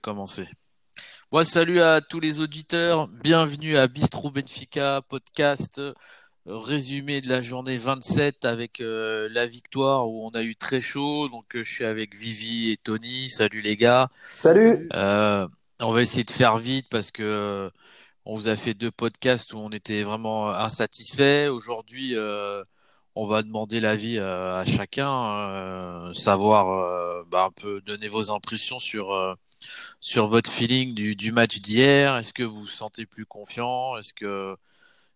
commencer. Moi, salut à tous les auditeurs. Bienvenue à Bistro Benfica, podcast euh, résumé de la journée 27 avec euh, la victoire où on a eu très chaud. Donc, euh, je suis avec Vivi et Tony. Salut les gars. Salut. on va essayer de faire vite parce que on vous a fait deux podcasts où on était vraiment insatisfait. Aujourd'hui, on va demander l'avis à chacun, savoir bah, un peu donner vos impressions sur sur votre feeling du, du match d'hier? Est-ce que vous vous sentez plus confiant? Est-ce que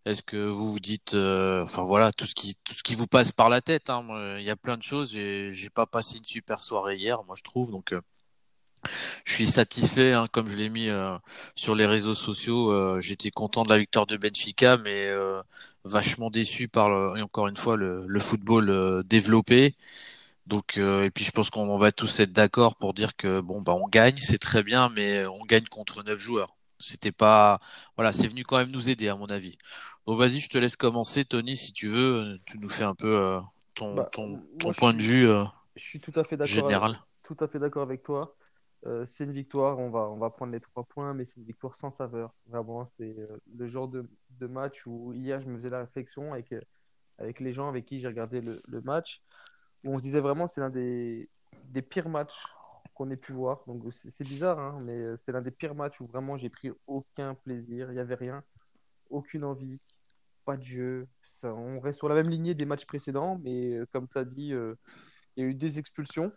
est-ce que vous vous dites, euh, enfin voilà, tout ce qui tout ce qui vous passe par la tête. Hein. Il y a plein de choses. J'ai pas passé une super soirée hier, moi je trouve. Donc euh, je suis satisfait, hein, comme je l'ai mis euh, sur les réseaux sociaux. J'étais content de la victoire de Benfica, mais vachement déçu par le, encore une fois le, le football développé. Donc et puis je pense qu'on va tous être d'accord pour dire que bon bah on gagne, c'est très bien, mais on gagne contre neuf joueurs. C'était pas voilà, c'est venu quand même nous aider à mon avis. Donc vas-y, je te laisse commencer, Tony, si tu veux. Tu nous fais un peu euh, ton, Bah, ton, ton point de vue euh, je suis tout à fait d'accord avec, tout à fait d'accord avec toi. Euh, c'est une victoire, on va, on va prendre les trois points, mais c'est une victoire sans saveur. Vraiment, c'est euh, le genre de, de match où hier, je me faisais la réflexion avec, euh, avec les gens avec qui j'ai regardé le, le match, on se disait vraiment c'est l'un des, pires matchs qu'on ait pu voir. C'est bizarre, hein, mais euh, c'est l'un des pires matchs où vraiment j'ai pris aucun plaisir, il n'y avait rien, aucune envie, pas de jeu. Ça, on reste sur la même lignée des matchs précédents, mais euh, comme tu as dit, euh, il y a eu des expulsions.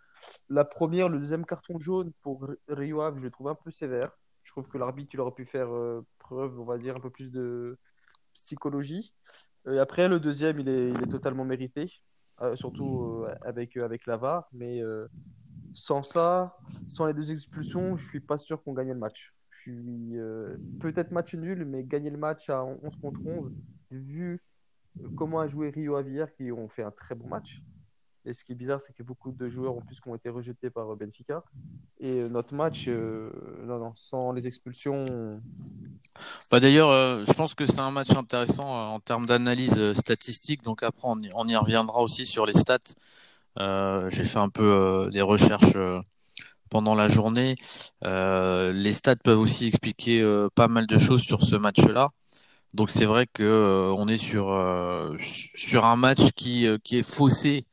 La première, le deuxième carton jaune pour Rio je le trouve un peu sévère. Je trouve que l'arbitre, il aurait pu faire preuve, on va dire, un peu plus de psychologie. Après, le deuxième, il est, totalement mérité, surtout euh, avec, euh, avec la VAR. Mais euh, sans ça, sans les deux expulsions, je suis pas sûr qu'on gagnait le match. Euh, peut-être match nul, mais gagner le match à 11 contre 11, vu comment a joué Rio hier, qui ont fait un très bon match. Et ce qui est bizarre, c'est que beaucoup de joueurs en plus qui ont été rejetés par euh, Benfica. Et euh, notre match, euh, non, non, sans les expulsions, Bah d'ailleurs, je pense que c'est un match intéressant en termes d'analyse statistique. Donc après, on y, reviendra aussi sur les stats. J'ai fait un peu des recherches pendant la journée. Les stats peuvent aussi expliquer pas mal de choses sur ce match-là. Donc c'est vrai que on est sur sur un match qui qui est faussé,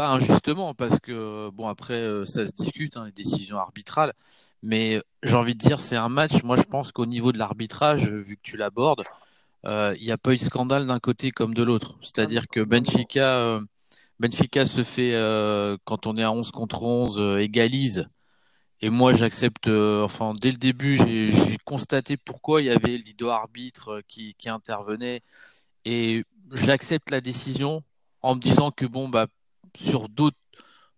pas injustement parce que bon après euh, ça se discute hein, les décisions arbitrales, mais j'ai envie de dire c'est un match. Moi je pense qu'au niveau de l'arbitrage, vu que tu l'abordes, euh, il n'y a pas eu de scandale d'un côté comme de l'autre. C'est-à-dire que. Benfica euh, Benfica se fait quand on est à 11 contre 11 euh, égalise. Et moi, j'accepte, enfin, dès le début, j'ai constaté pourquoi il y avait le vidéo arbitre qui, qui intervenait et j'accepte la décision en me disant que bon, bah, sur d'autres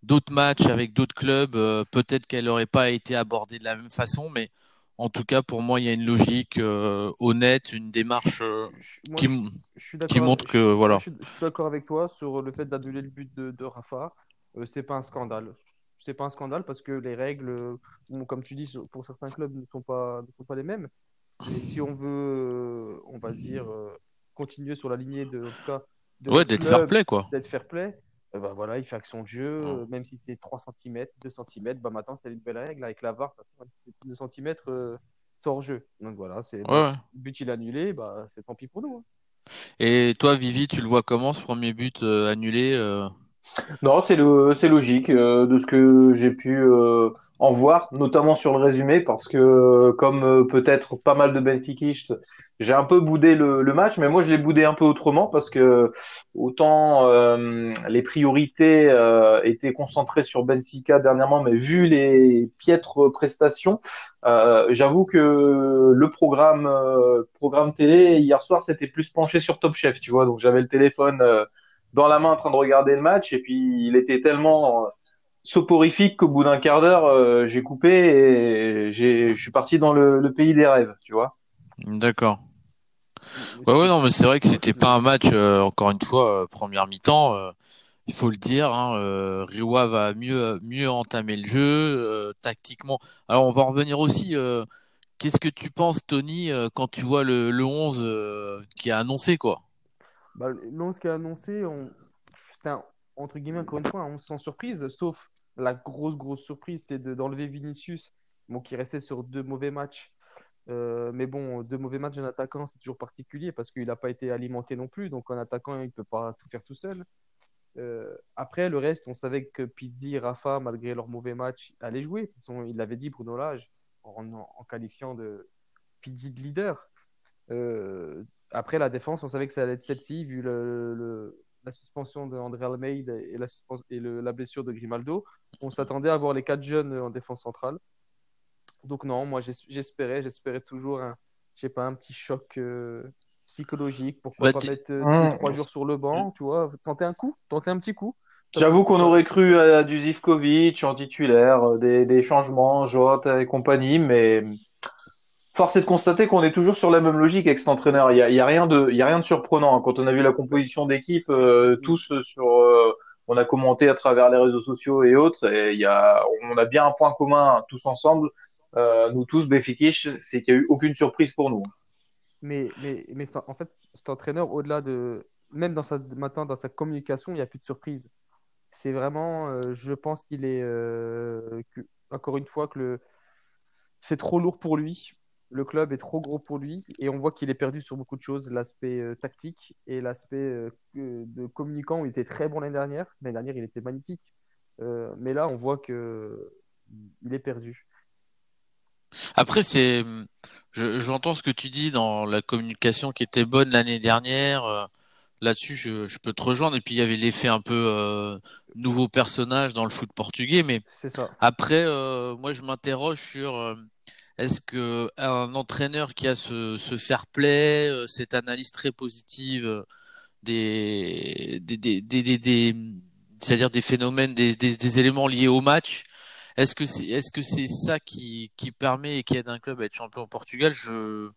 d'autres matchs avec d'autres clubs, euh, peut-être qu'elle n'aurait pas été abordée de la même façon, mais en tout cas, pour moi, il y a une logique euh, honnête, une démarche euh, moi, qui, je, je montre avec, que, je, voilà. je suis d'accord avec toi sur le fait d'annuler le but de, de Rafa. Euh, c'est pas un scandale. C'est pas un scandale parce que les règles, bon, comme tu dis, pour certains clubs ne sont pas, ne sont pas les mêmes. Mais si on veut, on va dire, continuer sur la lignée de, en tout cas, de Ouais, d'être fair play, quoi. d'être fair play, bah voilà, il fait action de jeu, Mm. euh, même si c'est 3 cm, 2 cm, bah maintenant c'est une belle règle. Avec la VAR, si c'est 2 cm, euh, c'est hors jeu. Donc voilà, c'est Ouais, le ouais. but il est annulé, bah c'est tant pis pour nous. hein. Et toi, Vivi, tu le vois comment, ce premier but euh, annulé euh? Non, c'est le, c'est logique euh, de ce que j'ai pu euh, en voir, notamment sur le résumé, parce que euh, comme euh, peut-être pas mal de benfiquistes, j'ai un peu boudé le, match, mais moi je l'ai boudé un peu autrement parce que autant euh, les priorités euh, étaient concentrées sur Benfica dernièrement, mais vu les piètres prestations, euh, j'avoue que le programme programme télé hier soir c'était plus penché sur Top Chef, tu vois, donc j'avais le téléphone. dans la main en train de regarder le match et puis il était tellement soporifique qu'au bout d'un quart d'heure j'ai coupé et je suis parti dans le pays des rêves tu vois D'accord. Ouais, ouais, non, mais c'est vrai que c'était pas un match, euh, encore une fois, euh, première mi-temps, euh, il faut le dire, hein, Riwa va mieux, mieux entamer le jeu, tactiquement. Alors, on va en revenir aussi, qu'est-ce que tu penses, Tony, quand tu vois le, le 11 euh, qui est annoncé, quoi? bah, non, ce qui est annoncé, on... c'était un- entre guillemets encore une fois un 11 sans surprise, sauf la grosse grosse surprise, c'est de- d'enlever Vinicius bon, qui restait sur deux mauvais matchs. Euh, mais bon, deux mauvais matchs d'un attaquant, c'est toujours particulier parce qu'il n'a pas été alimenté non plus. Donc, un attaquant, il ne peut pas tout faire tout seul. Euh, après, le reste, on savait que Pizzi et Rafa, malgré leur mauvais match, allaient jouer. il l'avait dit, Bruno Lage, en, en, qualifiant de Pizzi de leader. Euh, après, la défense, on savait que ça allait être celle-ci, vu la suspension d'André Almeida et, la, et la blessure de Grimaldo. On s'attendait à voir les quatre jeunes en défense centrale. Donc non, moi j'espérais, j'espérais toujours un, je sais pas, un petit choc euh, psychologique. Pourquoi bah, pas mettre euh, deux, trois jours sur le banc, tu vois, tenter un coup, tenter un petit coup. J'avoue qu'on aurait cru à du Zivkovic en titulaire, euh, des, des changements, Jota et compagnie, mais force est de constater qu'on est toujours sur la même logique avec cet entraîneur. Il y a, y a rien de, il y a rien de surprenant. Quand on a vu la composition d'équipe, tous sur, on a commenté à travers les réseaux sociaux et autres, et il y a, on a bien un point commun tous ensemble, euh, nous tous, Béfikish, c'est qu'il n'y a eu aucune surprise pour nous. Mais, en fait, cet entraîneur, au-delà de. Même dans sa, maintenant, dans sa communication, il n'y a plus de surprise. C'est vraiment. Euh, je pense qu'il est. Euh, encore une fois, que c'est trop lourd pour lui. Le club est trop gros pour lui. Et on voit qu'il est perdu sur beaucoup de choses. L'aspect tactique et l'aspect de communicant, où il était très bon l'année dernière. L'année dernière, il était magnifique. mais là, on voit que il est perdu. Après, c'est, j'entends ce que tu dis dans la communication qui était bonne l'année dernière. Euh, là-dessus, je, je, peux te rejoindre. Et puis, il y avait l'effet un peu euh, nouveau personnage dans le foot portugais. Mais ça. après, euh, moi, je m'interroge sur euh, est-ce que un entraîneur qui a ce, ce fair play, cette analyse très positive des, des, des, des, des c'est-à-dire des phénomènes, des, des, des éléments liés au match, est-ce que c'est est-ce que c'est ça qui, qui permet et qui aide un club à être champion au Portugal? Je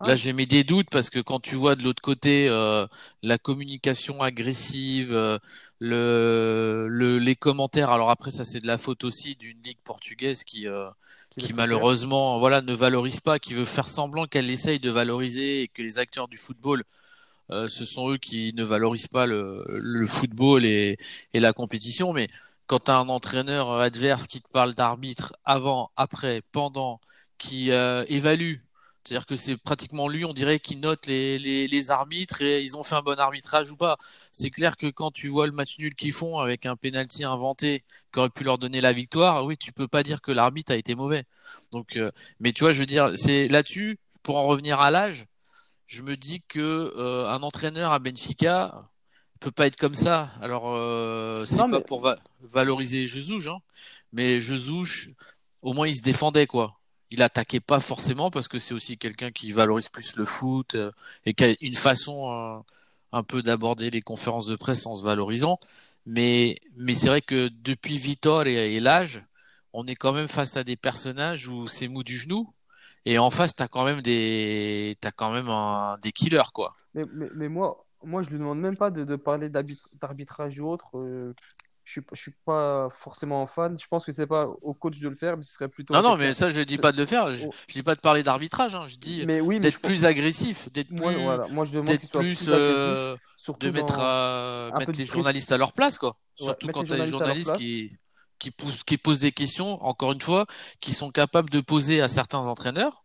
ah. Là, j'ai mis des doutes parce que quand tu vois de l'autre côté euh, la communication agressive, euh, le, le, les commentaires. Alors après, ça c'est de la faute aussi d'une ligue portugaise qui, euh, qui, malheureusement, voilà, ne valorise pas, qui veut faire semblant qu'elle essaye de valoriser et que les acteurs du football, ce sont eux qui ne valorisent pas le, le football et, et la compétition. Mais quand tu as un entraîneur adverse qui te parle d'arbitre avant, après, pendant, qui euh, évalue, c'est-à-dire que c'est pratiquement lui, on dirait, qui note les, les, arbitres et ils ont fait un bon arbitrage ou pas. C'est clair que quand tu vois le match nul qu'ils font avec un penalty inventé qui aurait pu leur donner la victoire, oui, tu peux pas dire que l'arbitre a été mauvais. Euh, mais tu vois, je veux dire, c'est là-dessus, pour en revenir à l'âge, je me dis que euh, un entraîneur à Benfica, peut pas être comme ça. Alors, euh, c'est pas pour valoriser Jesus, hein, mais Jesus, au moins, il se défendait, quoi. Il attaquait pas forcément parce que c'est aussi quelqu'un qui valorise plus le foot euh, et qui a une façon euh, un peu d'aborder les conférences de presse en se valorisant. Mais, mais c'est vrai que depuis Vitor et, l'âge, on est quand même face à des personnages où c'est mou du genou. Et en face, t'as quand même des, t'as quand même un, des killers, quoi. Mais, mais, mais moi, moi, je lui demande même pas de, de parler d'arbitrage ou autre. Euh, je suis, je suis pas forcément fan. Je pense que c'est pas au coach de le faire, mais ce serait plutôt. Non, non, mais ça, je dis pas de le faire. Je, je dis pas de parler d'arbitrage. Hein. Je dis d'être plus agressif, d'être plus, voilà. moi, je demande plus, euh, de mettre, à, mettre les journalistes à leur place, quoi. Surtout quand tu as des journalistes qui qui posent, qui posent des questions, encore une fois, qui sont capables de poser à certains entraîneurs,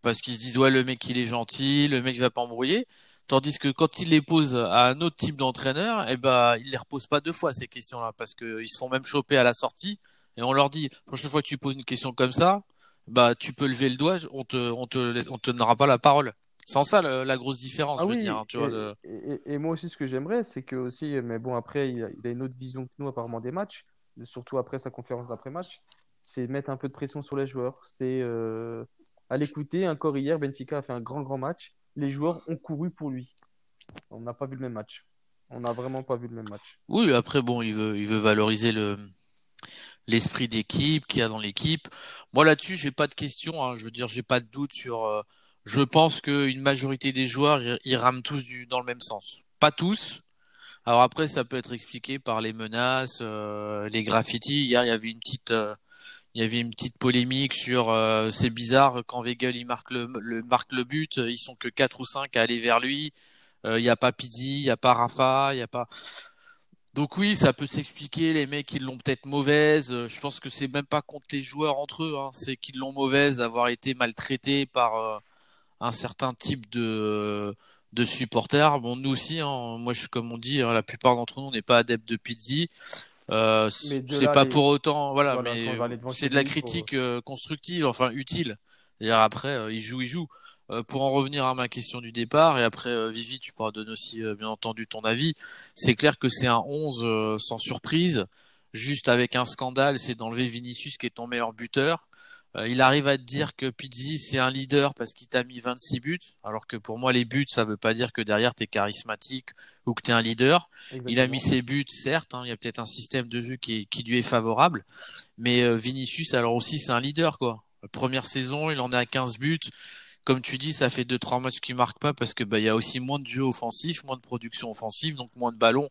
parce qu'ils se disent ouais le mec il est gentil, le mec va pas embrouiller, Tandis que quand il les pose à un autre type d'entraîneur, eh ben, il les repose pas deux fois ces questions-là parce qu'ils se font même choper à la sortie et on leur dit, la prochaine fois que tu poses une question comme ça, bah, tu peux lever le doigt, on te, on te, on te donnera pas la parole. Sans ça, la grosse différence, ah je veux dire. Hein, tu et, vois, et, moi aussi, ce que j'aimerais, c'est que aussi, mais bon, après, il a, il a, une autre vision que nous, apparemment, des matchs, surtout après sa conférence d'après-match, c'est mettre un peu de pression sur les joueurs. C'est euh, à l'écouter. Encore hier, Benfica a fait un grand, grand match les joueurs ont couru pour lui. On n'a pas vu le même match. On n'a vraiment pas vu le même match. Oui, après, bon, il veut, il veut valoriser le, l'esprit d'équipe qu'il y a dans l'équipe. Moi, là-dessus, j'ai pas de questions. Hein. Je veux dire, j'ai pas de doute sur. Euh, je pense qu'une majorité des joueurs, ils, rament tous du, dans le même sens. Pas tous. Alors après, ça peut être expliqué par les menaces, euh, les graffitis. Hier, il y avait une petite. Euh, il y avait une petite polémique sur euh, c'est bizarre quand Weigel il marque le, marque le but, ils sont que 4 ou 5 à aller vers lui. Euh, il n'y a pas Pizzi, il n'y a pas Rafa, il n'y a pas. Donc oui, ça peut s'expliquer. Les mecs, ils l'ont peut-être mauvaise. Euh, je pense que c'est même pas contre les joueurs entre eux. Hein. C'est qu'ils l'ont mauvaise d'avoir été maltraités par euh, un certain type de de supporters. Bon, nous aussi. Hein. Moi, je, comme on dit, hein, la plupart d'entre nous, n'est pas adeptes de Pizzi. Euh, c'est pas pour autant, voilà, mais c'est de la critique euh, constructive, enfin utile. Et après, il joue, il joue. Euh, pour en revenir à ma question du départ, et après euh, Vivi, tu pourras donner aussi euh, bien entendu ton avis, c'est clair que c'est un 11 sans surprise, juste avec un scandale, c'est d'enlever Vinicius qui est ton meilleur buteur. Il arrive à te dire que Pizzi c'est un leader parce qu'il t'a mis 26 buts, alors que pour moi les buts ça veut pas dire que derrière tu es charismatique ou que tu es un leader. Il a mis ses buts certes, hein, il y a peut-être un système de jeu qui, qui lui est favorable, mais Vinicius alors aussi c'est un leader quoi. première saison, il en est à 15 buts comme tu dis, ça fait deux trois matchs qui marquent pas parce que bah il y a aussi moins de jeux offensifs, moins de production offensive, donc moins de ballons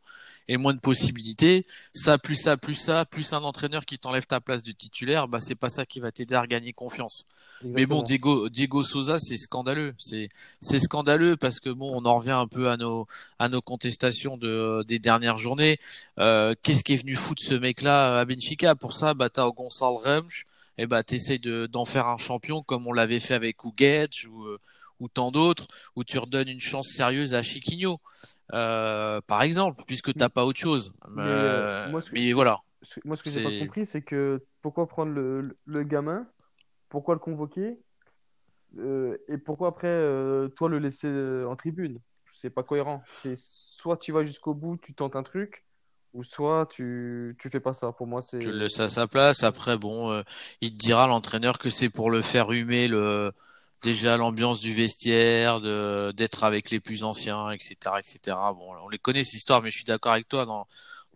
et moins de possibilités. Ça plus ça plus ça plus un entraîneur qui t'enlève ta place de titulaire, bah c'est pas ça qui va t'aider à gagner confiance. Mais bon, Diego Diego Souza, c'est scandaleux, c'est c'est scandaleux parce que bon, on en revient un peu à nos à nos contestations de des dernières journées. Euh, Qu'est-ce qui est venu foutre ce mec-là à Benfica? Pour ça, bah t'as Gonçalo Ramos eh ben, tu essayes d'en faire un champion comme on l'avait fait avec Ouguet ou, euh, ou tant d'autres, où tu redonnes une chance sérieuse à Chiquinho, euh, par exemple, puisque tu n'as pas autre chose. Mais, euh, moi, ce que, voilà. moi, ce que j'ai pas compris, c'est que pourquoi prendre le, le, gamin, pourquoi le convoquer, et pourquoi après, toi, le laisser en tribune? C'est pas cohérent. C'est soit tu vas jusqu'au bout, tu tentes un truc, ou soit tu tu fais pas ça. Pour moi, c'est. Tu le laisses à sa place. Après, bon, euh, il te dira l'entraîneur que c'est pour le faire humer le déjà l'ambiance du vestiaire, de d'être avec les plus anciens, etc., etc. Bon, on les connaît ces histoires, mais je suis d'accord avec toi dans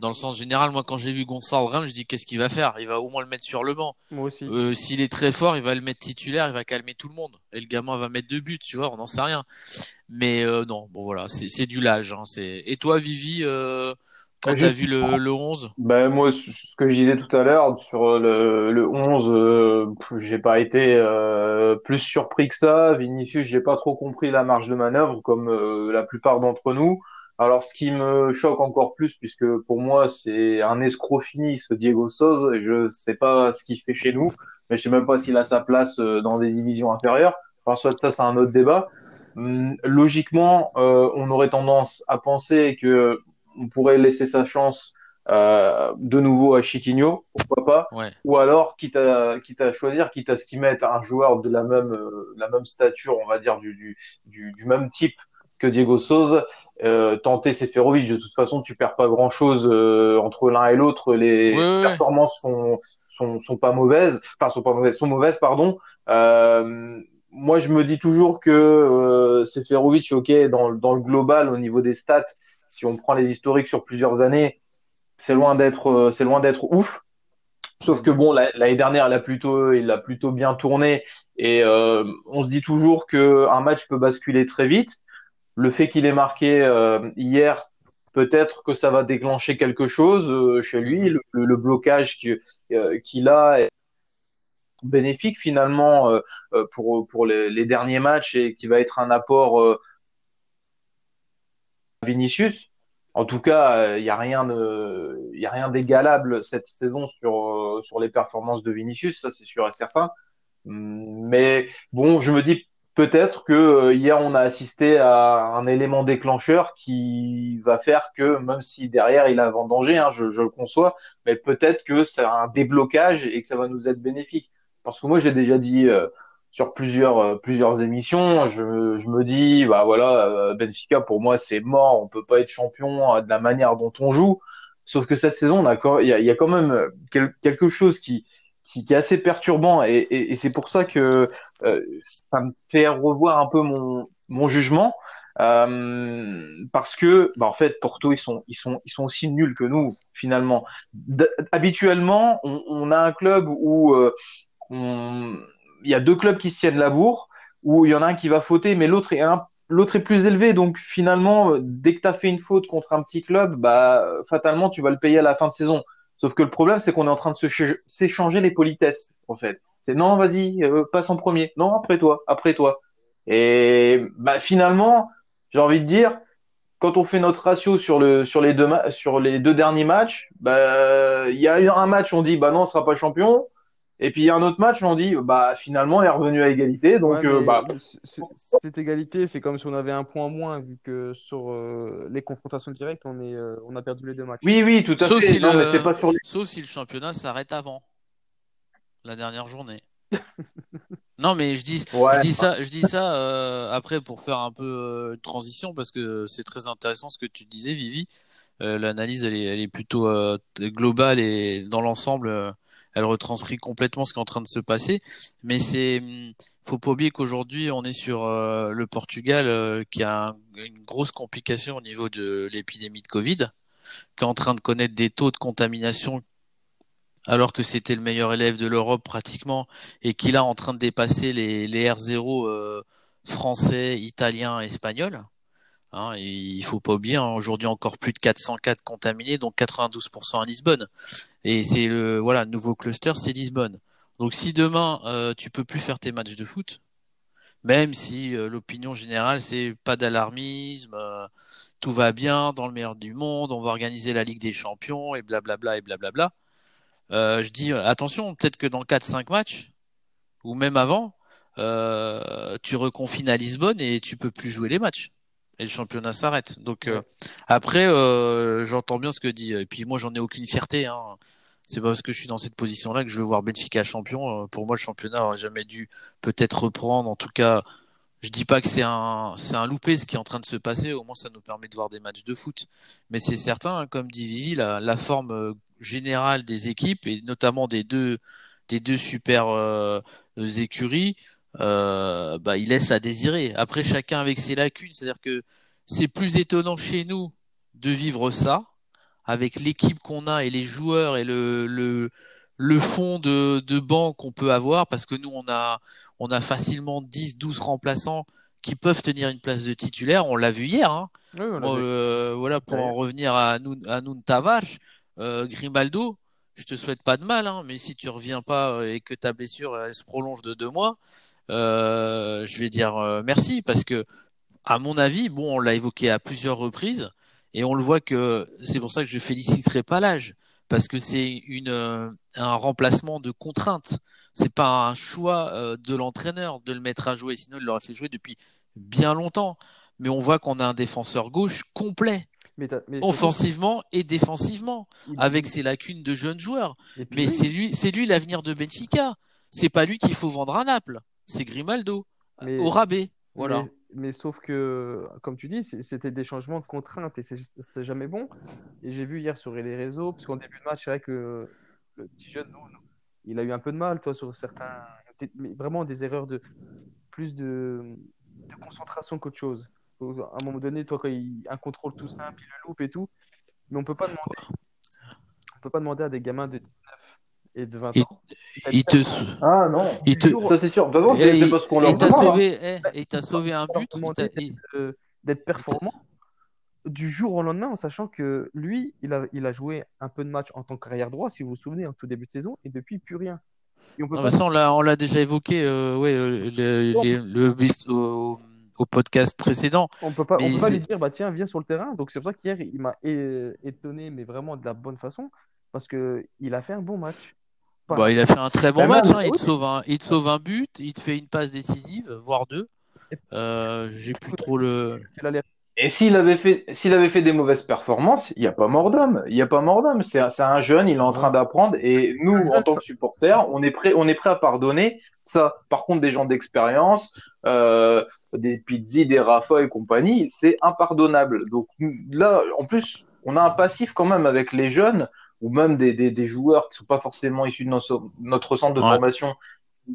dans le sens général. Moi, quand j'ai vu Gonçalo Ramos, je dis qu'est-ce qu'il va faire? Il va au moins le mettre sur le banc. Moi aussi. Euh, S'il est très fort, il va le mettre titulaire, il va calmer tout le monde. Et le gamin va mettre deux buts, tu vois, on n'en sait rien. Mais euh, non, bon voilà, c'est du lage. Hein, et toi, Vivi euh, quand tu as vu le, le 11 ben, Moi, ce que je disais tout à l'heure, sur le, le 11, euh, j'ai pas été euh, plus surpris que ça. Vinicius, j'ai pas trop compris la marge de manœuvre, comme euh, la plupart d'entre nous. Alors, ce qui me choque encore plus, puisque pour moi, c'est un escroc fini, ce Diego Soz, et je sais pas ce qu'il fait chez nous, mais je sais même pas s'il a sa place euh, dans des divisions inférieures. Enfin, soit ça, c'est un autre débat. Hum, logiquement, euh, on aurait tendance à penser que on pourrait laisser sa chance euh, de nouveau à Chiquinho, pourquoi pas, ou alors quitte à, quitte à choisir, quitte à ce qu'ils mettent un joueur de la même, euh, la même stature, on va dire du, du, du, du même type que Diego Souza, euh, tenter Seferovic. De toute façon, tu perds pas grand chose euh, entre l'un et l'autre. Les performances sont, sont, sont pas mauvaises, enfin sont pas mauvaises, sont mauvaises, pardon. Euh, moi, je me dis toujours que euh, Seferovic, ok, dans, dans le global, au niveau des stats, si on prend les historiques sur plusieurs années, c'est loin d'être euh, c'est loin d'être ouf. Sauf que bon, l'année dernière, il a plutôt il a plutôt bien tourné et euh, on se dit toujours que un match peut basculer très vite. Le fait qu'il ait marqué euh, hier, peut-être que ça va déclencher quelque chose chez lui. Le, blocage qu'il a est bénéfique finalement pour pour les, derniers matchs et qui va être un apport Vinicius. En tout cas, il n'y a rien a rien d'égalable cette saison sur euh, sur les performances de Vinicius, ça c'est sûr et certain. Mais bon, je me dis peut-être que euh, hier on a assisté à un élément déclencheur qui va faire que même si derrière il a vendangé, hein, je, je le conçois, mais peut-être que c'est un déblocage et que ça va nous être bénéfique. Parce que moi j'ai déjà dit euh, sur plusieurs euh, plusieurs émissions. Je, je me dis bah voilà euh, Benfica pour moi c'est mort, on peut pas être champion euh, de la manière dont on joue. Sauf que cette saison, il y a, quand même quelque chose qui qui, est assez perturbant et, et, c'est pour ça que euh, ça me fait revoir un peu mon mon jugement euh, parce que bah en fait Porto ils sont ils sont ils sont aussi nuls que nous finalement. habituellement, on, on, a un club où on il y a deux clubs qui se tiennent la bourre, où il y en a un qui va fauter, mais l'autre est un l'autre est plus élevé. Donc finalement, dès que tu as fait une faute contre un petit club, bah fatalement tu vas le payer à la fin de saison. Sauf que le problème, c'est qu'on est en train de s'échanger les politesses, en fait. C'est non, vas-y, euh, passe en premier. Non, après toi, après toi. Et bah finalement, j'ai envie de dire, quand on fait notre ratio sur le sur les deux sur les deux derniers matchs, bah il y a un match on dit bah non, on sera pas champion. Et puis il y a un autre match, on dit bah finalement elle est revenue à égalité. Donc euh, bah cette égalité, c'est comme si on avait un point moins vu que sur euh, les confrontations directes, on est euh, on a perdu les deux matchs. Oui oui, tout à sauf fait. Si le... pas sur Sauf si le championnat s'arrête avant la dernière journée. non mais je dis je dis ça je dis ça après pour faire un peu de transition parce que c'est très intéressant ce que tu disais Vivi. L'analyse elle est, elle est plutôt globale et dans l'ensemble elle retranscrit complètement ce qui est en train de se passer. Mais c'est, hum, faut pas oublier qu'aujourd'hui on est sur euh, le Portugal euh, qui a une grosse complication au niveau de l'épidémie de Covid, qui est en train de connaître des taux de contamination alors que c'était le meilleur élève de l'Europe pratiquement et qui est en train de dépasser les, les R0 euh, français, italiens, espagnols. Hein, il faut pas oublier, hein, aujourd'hui encore plus de 404 contaminés, donc 92% à Lisbonne. Et c'est le voilà, nouveau cluster, c'est Lisbonne. Donc si demain euh, tu peux plus faire tes matchs de foot, même si euh, l'opinion générale c'est pas d'alarmisme, euh, tout va bien dans le meilleur du monde, on va organiser la Ligue des Champions et blablabla et blablabla. Euh, je dis attention, peut-être que dans 4-5 matchs ou même avant, tu reconfines à Lisbonne et tu peux plus jouer les matchs et le championnat s'arrête. Donc euh, après, euh, j'entends bien ce que dit. Et puis moi, j'en ai aucune fierté. Hein. C'est pas parce que je suis dans cette position-là que je veux voir Benfica champion. Euh, pour moi, le championnat aurait jamais dû peut-être reprendre. En tout cas, je dis pas que c'est un c'est un loupé ce qui est en train de se passer. Au moins, ça nous permet de voir des matchs de foot. Mais c'est certain, hein, comme dit Vivi, la, la forme générale des équipes et notamment des deux des deux super écuries euh, bah, il laisse à désirer. Après, chacun avec ses lacunes, c'est-à-dire que c'est plus étonnant chez nous de vivre ça, avec l'équipe qu'on a et les joueurs et le, le, le fond de, de banc qu'on peut avoir, parce que nous, on a, on a facilement 10, 12 remplaçants qui peuvent tenir une place de titulaire. On l'a vu hier. Hein. euh, voilà, pour en revenir à nous, à Tavares, euh, Grimaldo, je te souhaite pas de mal, hein, mais si tu reviens pas et que ta blessure elle se prolonge de deux mois, euh, je vais dire euh, merci parce que, à mon avis, bon, on l'a évoqué à plusieurs reprises et on le voit que c'est pour ça que je féliciterai pas l'âge parce que c'est une euh, un remplacement de contrainte. C'est pas un choix de l'entraîneur de le mettre à jouer, sinon il l'aurait fait jouer depuis bien longtemps. Mais on voit qu'on a un défenseur gauche complet. offensivement et défensivement, avec ses lacunes de jeunes joueurs. Mais c'est lui, c'est lui l'avenir de Benfica. C'est pas lui qu'il faut vendre à Naples c'est Grimaldo au rabais. Voilà. Mais, sauf que, comme tu dis, c'était des changements de contraintes et c'est jamais bon. Et j'ai vu hier sur les réseaux, parce qu'en début de match, c'est vrai que le petit jeune, il a eu un peu de mal, toi, sur certains. Vraiment des erreurs de plus de, concentration qu'autre chose. À un moment donné, toi, quand il un contrôle tout simple, il le loupe et tout. Mais on peut pas demander. On peut pas demander à des gamins de 19 et de 20 ans. Il te... Ah non, il te... ça c'est sûr. Façon, c'est parce qu'on leur il t'a sauvé, eh, il t'a sauvé un but. D'être performant du jour au lendemain en sachant que lui, il a, il a joué un peu de match en tant qu'arrière droit, si vous vous souvenez, en tout début de saison, et depuis, plus rien. Et on, peut pas... ça, on l'a déjà évoqué euh, ouais, euh, le, le, au, au, podcast précédent. On peut pas, on peut pas lui dire, bah, tiens, viens sur le terrain. Donc c'est pour ça qu'hier, il m'a étonné, mais vraiment de la bonne façon, parce qu'il a fait un bon match. Bah, il a fait un très bon match. Hein. Il, te sauve un, il te sauve un but, il te fait une passe décisive, voire deux. Euh, J'ai plus trop le. Et s'il avait fait, s'il avait fait des mauvaises performances, il n'y a pas mort d'homme. Il n'y a pas mort d'homme. C'est un jeune, il est en train d'apprendre. Et nous, en tant que supporters, on est prêt, on est prêt à pardonner ça. Par contre, des gens d'expérience, euh, des Pizzi, des Rafa et compagnie, c'est impardonnable. Donc là, en plus, on a un passif quand même avec les jeunes ou même des, des, des, joueurs qui sont pas forcément issus de notre, notre centre de formation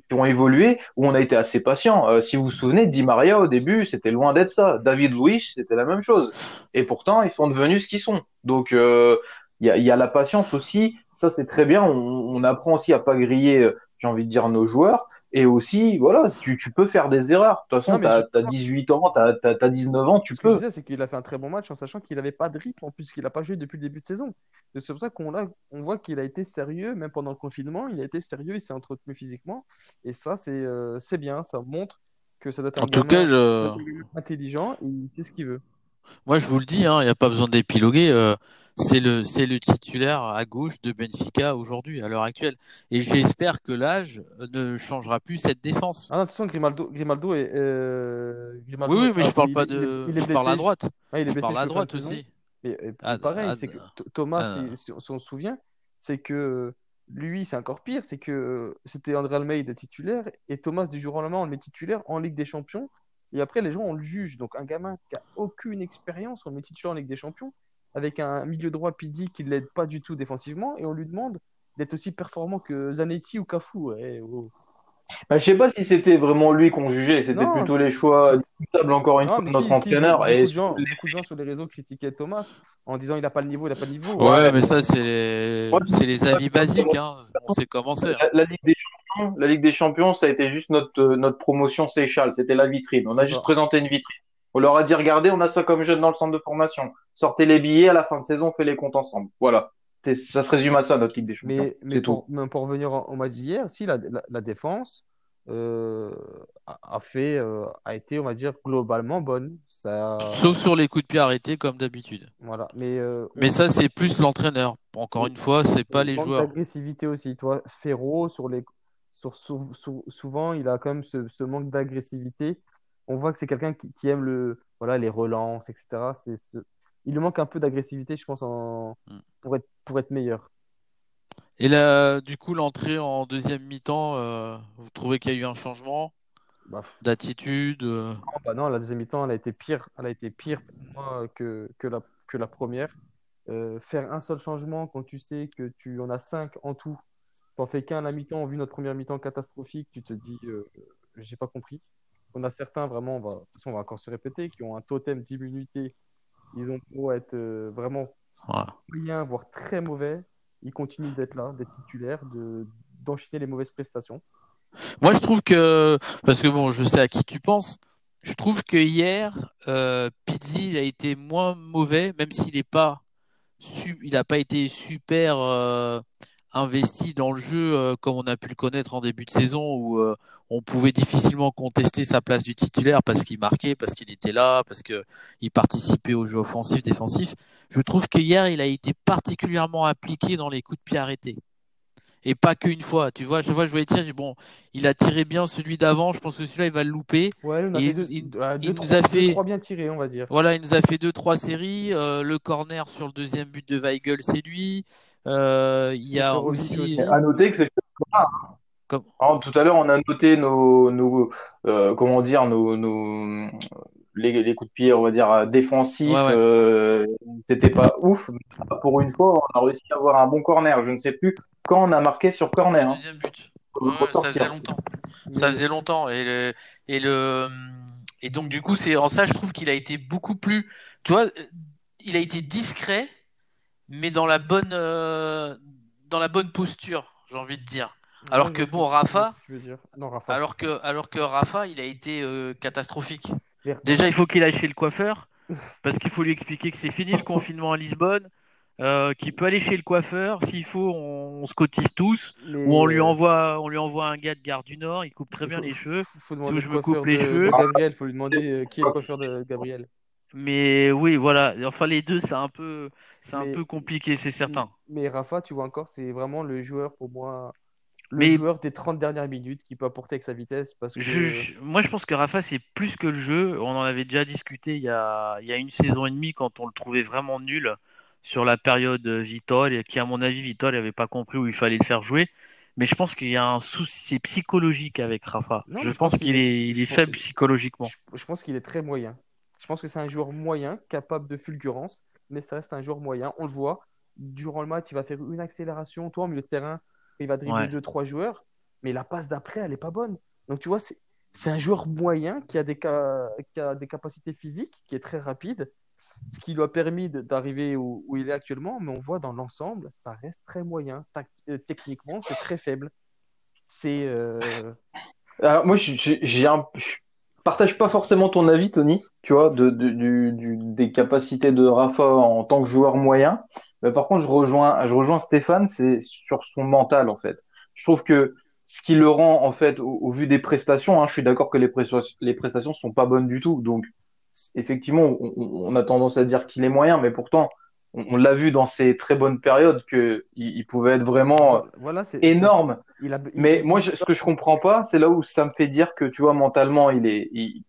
qui ont évolué, où on a été assez patient. Euh, si vous vous souvenez, Di Maria au début, c'était loin d'être ça. David Luiz, c'était la même chose. Et pourtant, ils sont devenus ce qu'ils sont. Donc, euh, il y, a, y, a, la patience aussi. Ça, c'est très bien. On, on, apprend aussi à pas griller, euh, j'ai envie de dire, nos joueurs. Et aussi, voilà, tu, tu peux faire des erreurs. De toute façon, tu as, 18 ans, tu as, 19 ans, tu peux. Ce que je disais, c'est qu'il a fait un très bon match en sachant qu'il n'avait pas de rythme en plus, qu'il n'a pas joué depuis le début de saison. C'est pour ça qu'on on voit qu'il a été sérieux, même pendant le confinement, il a été sérieux, il s'est entretenu physiquement. Et ça, c'est euh, bien, ça montre que ça doit être un en tout cas, intelligent et il sait ce qu'il veut. moi je vous le dis, il hein, n'y a pas besoin d'épiloguer. Euh, c'est le, c'est le titulaire à gauche de Benfica aujourd'hui, à l'heure actuelle. Et j'espère que l'âge ne changera plus cette défense. Ah non, de toute façon, Grimaldo, Grimaldo est. euh, Grimaldo Oui, oui, est- mais je ah, parle pas il- de. il est je parle à droite. Ah, il est Je blessé parle à de droite saison. aussi. Euh, Ah, pareil, ah, c'est que Th- Thomas, ah. si, on si on se souvient, c'est que lui, c'est encore pire, c'est que c'était André Almeida titulaire et Thomas, du jour au lendemain, on le met titulaire en Ligue des Champions. Et après, les gens, on le juge. Donc, un gamin qui a aucune expérience, on le met titulaire en Ligue des Champions, avec un milieu droit Pidi qui ne l'aide pas du tout défensivement, et on lui demande d'être aussi performant que Zanetti ou Cafu. Ouais, oh. Bah, je sais pas si c'était vraiment lui qu'on jugeait, c'était plutôt les choix discutables encore une Non, fois de notre si, si, entraîneur. beaucoup, Et de gens, beaucoup de gens sur les réseaux critiquaient Thomas en disant il n'a pas le niveau, il n'a pas le niveau. Ouais, mais ça, c'est les, Ouais, c'est les avis basiques, hein. On sait comment c'est. hein. la, la Ligue des Champions, la Ligue des Champions, ça a été juste notre, euh, notre promotion Seychelles, c'était la vitrine. On a juste présenté une vitrine. On leur a dit, regardez, on a ça comme jeune dans le centre de formation. Sortez les billets, à la fin de saison, on fait les comptes ensemble. Voilà. Ça se résume à ça, notre Ligue des Champions. Mais, mais pour, mais pour revenir au match d'hier, si la, la, la défense euh, a, a fait, euh, a été, on va dire, globalement bonne. Ça, Sauf sur les coups de pied arrêtés, comme d'habitude. voilà. Mais, euh, on- Mais ça, c'est plus l'entraîneur. Encore une fois, c'est pas les joueurs. d'agressivité aussi. Toi, Ferro, sur les, sur, sou- sou- souvent, il a quand même ce, ce manque d'agressivité. On voit que c'est quelqu'un qui, qui aime le, voilà, les relances, etc. C'est ce- Il lui manque un peu d'agressivité, je pense, en... Mm. pour être, pour être meilleur. Et là, du coup, l'entrée en deuxième mi-temps, euh, vous trouvez qu'il y a eu un changement Bah, d'attitude euh, non, bah non, la deuxième mi-temps, elle a été pire. Elle a été pire pour moi que, que la, que la première. Euh, faire un seul changement quand tu sais que tu en as cinq en tout, t'en fais qu'un à la mi-temps, vu notre première mi-temps catastrophique, tu te dis, j'ai pas compris. On a certains vraiment, on va, de toute façon, on va encore se répéter, qui ont un totem d'immunité. Ils ont beau être euh, vraiment voilà. moyens, voire très mauvais. Ils continuent d'être là, d'être titulaires, de, d'enchaîner les mauvaises prestations. Moi, je trouve que, parce que bon, je sais à qui tu penses, je trouve que hier, euh, Pizzi, il a été moins mauvais, même s'il n'est pas, su- il n'a pas été super euh, investi dans le jeu euh, comme on a pu le connaître en début de saison où on pouvait difficilement contester sa place du titulaire parce qu'il marquait, parce qu'il était là, parce que il participait au jeu offensif, défensif. Je trouve que hier, il a été particulièrement appliqué dans les coups de pied arrêtés. Et pas qu'une fois, tu vois, je vois, je voyais tirer, je dis, bon, il a tiré bien celui d'avant, je pense que celui-là, il va le louper. Ouais, on a Et fait il- deux, il- deux, il trois, nous a deux, fait- trois bien tirés, on va dire. Voilà, il nous a fait deux, trois séries. Euh, le corner sur le deuxième but de Weigel, c'est lui. Euh, il y a aussi. À noter que c'est Comme- Alors, tout à l'heure, on a noté nos, nos euh, comment dire, nos, nos les, les coups de pied, on va dire euh, défensifs. Ouais, ouais. euh, c'était pas ouf. mais Pour une fois, on a réussi à avoir un bon corner. Je ne sais plus quand on a marqué sur corner. hein. Deuxième but. Ouais, ça faisait longtemps. Ça faisait longtemps. Et le, et le, et donc, du coup, c'est, en ça, je trouve qu'il a été beaucoup plus, tu vois, il a été discret, mais dans la bonne, euh, dans la bonne posture, j'ai envie de dire. Alors que bon, Rafa- je vois ce que tu veux dire? Non, Rafa. Alors que, alors que Rafa, il a été euh, catastrophique. Déjà, il faut qu'il aille chez le coiffeur, parce qu'il faut lui expliquer que c'est fini le confinement à Lisbonne, euh, qu'il peut aller chez le coiffeur. S'il faut, on, on se cotise tous, ou on lui envoie, on lui envoie un gars de Gare du Nord, il coupe très bien les cheveux. Faut, demander je me coupe les cheveux. Gabriel. Faut lui demander euh, qui est le coiffeur de Gabriel. Mais oui, voilà. Enfin, les deux, c'est un peu, c'est un peu compliqué, c'est certain. Mais Rafa, tu vois encore, c'est vraiment le joueur pour moi, le Mais- joueur des 30 dernières minutes qui peut apporter avec sa vitesse parce que Je- moi, je pense que Rafa, c'est plus que le jeu. On en avait déjà discuté il y a, il y a une saison et demie quand on le trouvait vraiment nul sur la période Vitol, et qui, à mon avis, Vitol n'avait pas compris où il fallait le faire jouer. Mais je pense qu'il y a un souci psychologique avec Rafa. Non, je pense pense qu'il est, il faible que- psychologiquement. je, je pense qu'il est très moyen. Je pense que c'est un joueur moyen, capable de fulgurance, mais ça reste un joueur moyen. On le voit. Durant le match, il va faire une accélération. Toi, au milieu de terrain, il va dribbler Ouais. deux, trois joueurs, mais la passe d'après, elle n'est pas bonne. Donc, tu vois, c'est c'est un joueur moyen qui a, des ca- qui a des capacités physiques, qui est très rapide, ce qui lui a permis d'arriver où, où il est actuellement. Mais on voit dans l'ensemble, ça reste très moyen. Tac- euh, techniquement, c'est très faible. C'est. euh, Alors, moi, je, un, partage pas forcément ton avis, Tony, tu vois, de, de- du, du- des capacités de Rafa en tant que joueur moyen. Mais par contre, je rejoins, je rejoins Stéphane, c'est sur son mental, en fait. Je trouve que ce qui le rend, en fait, au, au vu des prestations, hein, je suis d'accord que les prestations, les prestations sont pas bonnes du tout. Donc, effectivement, on, a tendance à dire qu'il est moyen, mais pourtant, on, l'a vu dans ses très bonnes périodes que il, pouvait être vraiment voilà, énorme. mais moi, ce que je comprends pas, c'est là où ça me fait dire que tu vois mentalement, il est, il,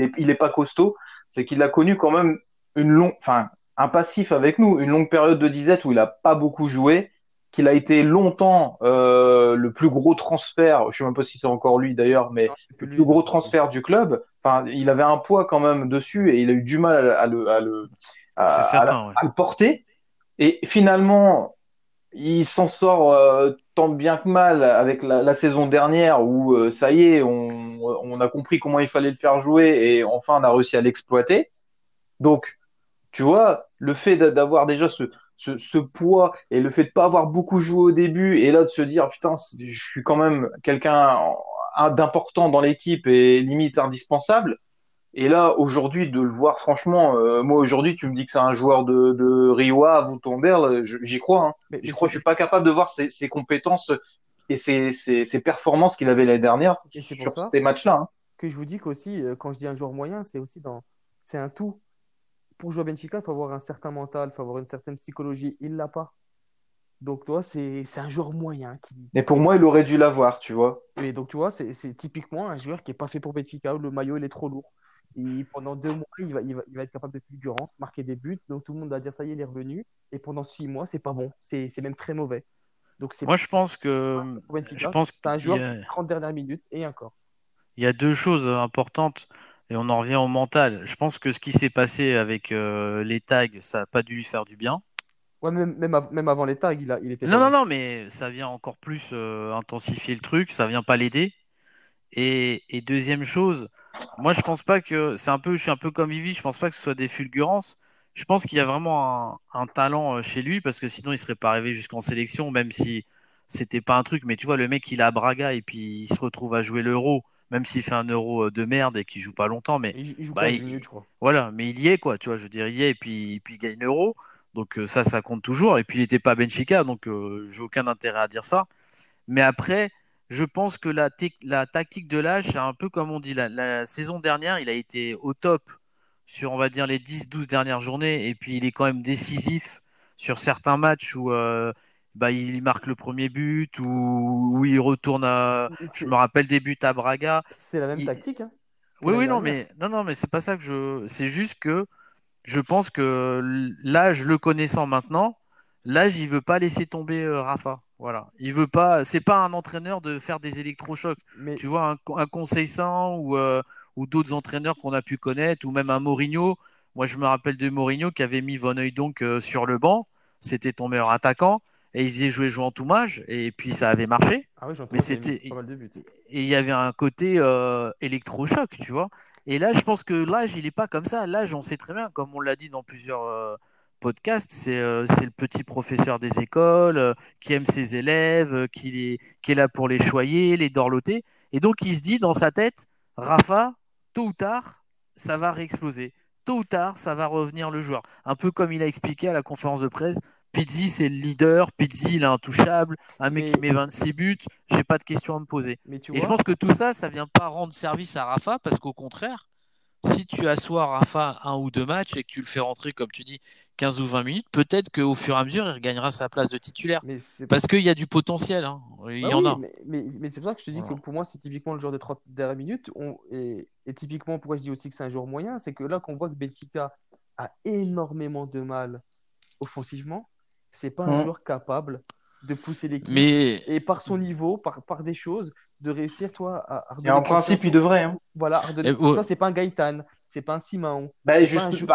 est, il est pas costaud. C'est qu'il a connu quand même une longue, enfin, un passif avec nous, une longue période de disette où il a pas beaucoup joué qu'il a été longtemps euh, le plus gros transfert, je sais même pas si c'est encore lui d'ailleurs, mais le plus gros transfert du club. Enfin, il avait un poids quand même dessus et il a eu du mal à le, à le, à, le porter. Et finalement, il s'en sort euh, tant bien que mal avec la, la saison dernière où euh, ça y est, on, on, a compris comment il fallait le faire jouer et enfin on a réussi à l'exploiter. Donc, tu vois, le fait d'avoir déjà ce, ce, ce, poids et le fait de pas avoir beaucoup joué au début et là de se dire putain je suis quand même quelqu'un d'important dans l'équipe et limite indispensable et là aujourd'hui de le voir franchement euh, moi aujourd'hui tu me dis que c'est un joueur de, de Riwa ou Tondel j'y crois hein. mais, je crois je suis pas capable de voir ses, ses compétences et ses, ses, ses performances qu'il avait l'année dernière sur ces matchs là hein. que je vous dis qu'aussi euh, quand je dis un joueur moyen c'est aussi dans c'est un tout pour jouer à Benfica, il faut avoir un certain mental, il faut avoir une certaine psychologie. Il l'a pas. Donc, toi, c'est un joueur moyen. Qui... Mais pour moi, il aurait dû l'avoir, tu vois. Et donc, tu vois, c'est typiquement un joueur qui n'est pas fait pour Benfica, où le maillot, il est trop lourd. Et pendant deux mois, il va, il va, il va être capable de fulgurance, marquer des buts. Donc, tout le monde va dire, ça y est, il est revenu. Et pendant six mois, c'est pas bon. C'est même très mauvais. Donc, Moi, je pense que. je pense que un joueur a... 30 dernières minutes et encore. Il y a deux choses importantes. Et on en revient au mental. Je pense que ce qui s'est passé avec euh, les tags, ça n'a pas dû lui faire du bien. Ouais, même, même, avant les tags, il, a, il était. Non, non, non, mais ça vient encore plus euh, intensifier le truc, ça vient pas l'aider. Et, et, deuxième chose, moi je pense pas que. c'est un peu, Je suis un peu comme Vivi, je pense pas que ce soit des fulgurances. Je pense qu'il y a vraiment un, un, talent euh, chez lui, parce que sinon il serait pas arrivé jusqu'en sélection, même si c'était pas un truc. Mais tu vois, le mec il a Braga et puis il se retrouve à jouer l'euro même s'il fait un euro euh, de merde et qu'il joue pas longtemps, mais il, joue bah, pas minutes, je crois. Voilà, mais il y est quoi, tu vois, je veux dire, il y est et puis, puis il gagne l'euro, donc euh, ça, ça compte toujours. Et puis il n'était pas Benfica, donc euh, j'ai aucun intérêt à dire ça. Mais après, je pense que la, la tactique de l'âge, c'est un peu comme on dit, la, saison dernière, il a été au top sur, on va dire, les 10-12 dernières journées, et puis il est quand même décisif sur certains matchs où bah, il marque le premier but ou, il retourne à. Je me rappelle des buts à Braga. C'est la même tactique. Hein, oui, oui, non, mais non, non, mais c'est pas ça que je. C'est juste que je pense que l'âge le connaissant maintenant, l'âge il veut pas laisser tomber euh, Rafa. Voilà, il veut pas. C'est pas un entraîneur de faire des électrochocs. Mais... Tu vois, un, un Conseil sans ou euh, ou d'autres entraîneurs qu'on a pu connaître ou même un Mourinho. Moi, je me rappelle de Mourinho qui avait mis Von donc euh, sur le banc. C'était ton meilleur attaquant et il faisait jouer jouant tout mage et puis ça avait marché. Ah oui, mais c'était et il y avait un côté euh, électrochoc, tu vois. Et là, je pense que l'âge, il est pas comme ça. L'âge, on sait très bien, comme on l'a dit dans plusieurs euh, podcasts, c'est euh, c'est le petit professeur des écoles qui aime ses élèves, qui est qui est là pour les choyer, les dorloter. Et donc, il se dit dans sa tête, Rafa, tôt ou tard, ça va réexploser tôt ou tard, ça va revenir le joueur. Un peu comme il a expliqué à la conférence de presse Pizzi, c'est le leader. Pizzi, il est intouchable. Un mec qui met 26 buts, j'ai pas de questions à me poser. et je pense que tout ça, ça vient pas rendre service à Rafa parce qu'au contraire, si tu assois Rafa un ou deux matchs et que tu le fais rentrer, comme tu dis, 15 ou 20 minutes, peut-être qu'au fur et à mesure, il regagnera sa place de titulaire. parce qu'il y a du potentiel. Hein. Il y bah en a. Mais, c'est pour ça que je te dis que pour moi, c'est typiquement le joueur de 30 dernières minutes. et, et, typiquement, pourquoi je dis aussi que c'est un joueur moyen, c'est que là, qu'on voit que Benfica a énormément de mal offensivement, c'est pas un joueur capable de pousser l'équipe mais... et par son niveau, par, par des choses, de réussir toi à. et en principe, il devrait. Hein. Voilà, toi, c'est pas un Gaëtan, c'est pas un Simon, bah,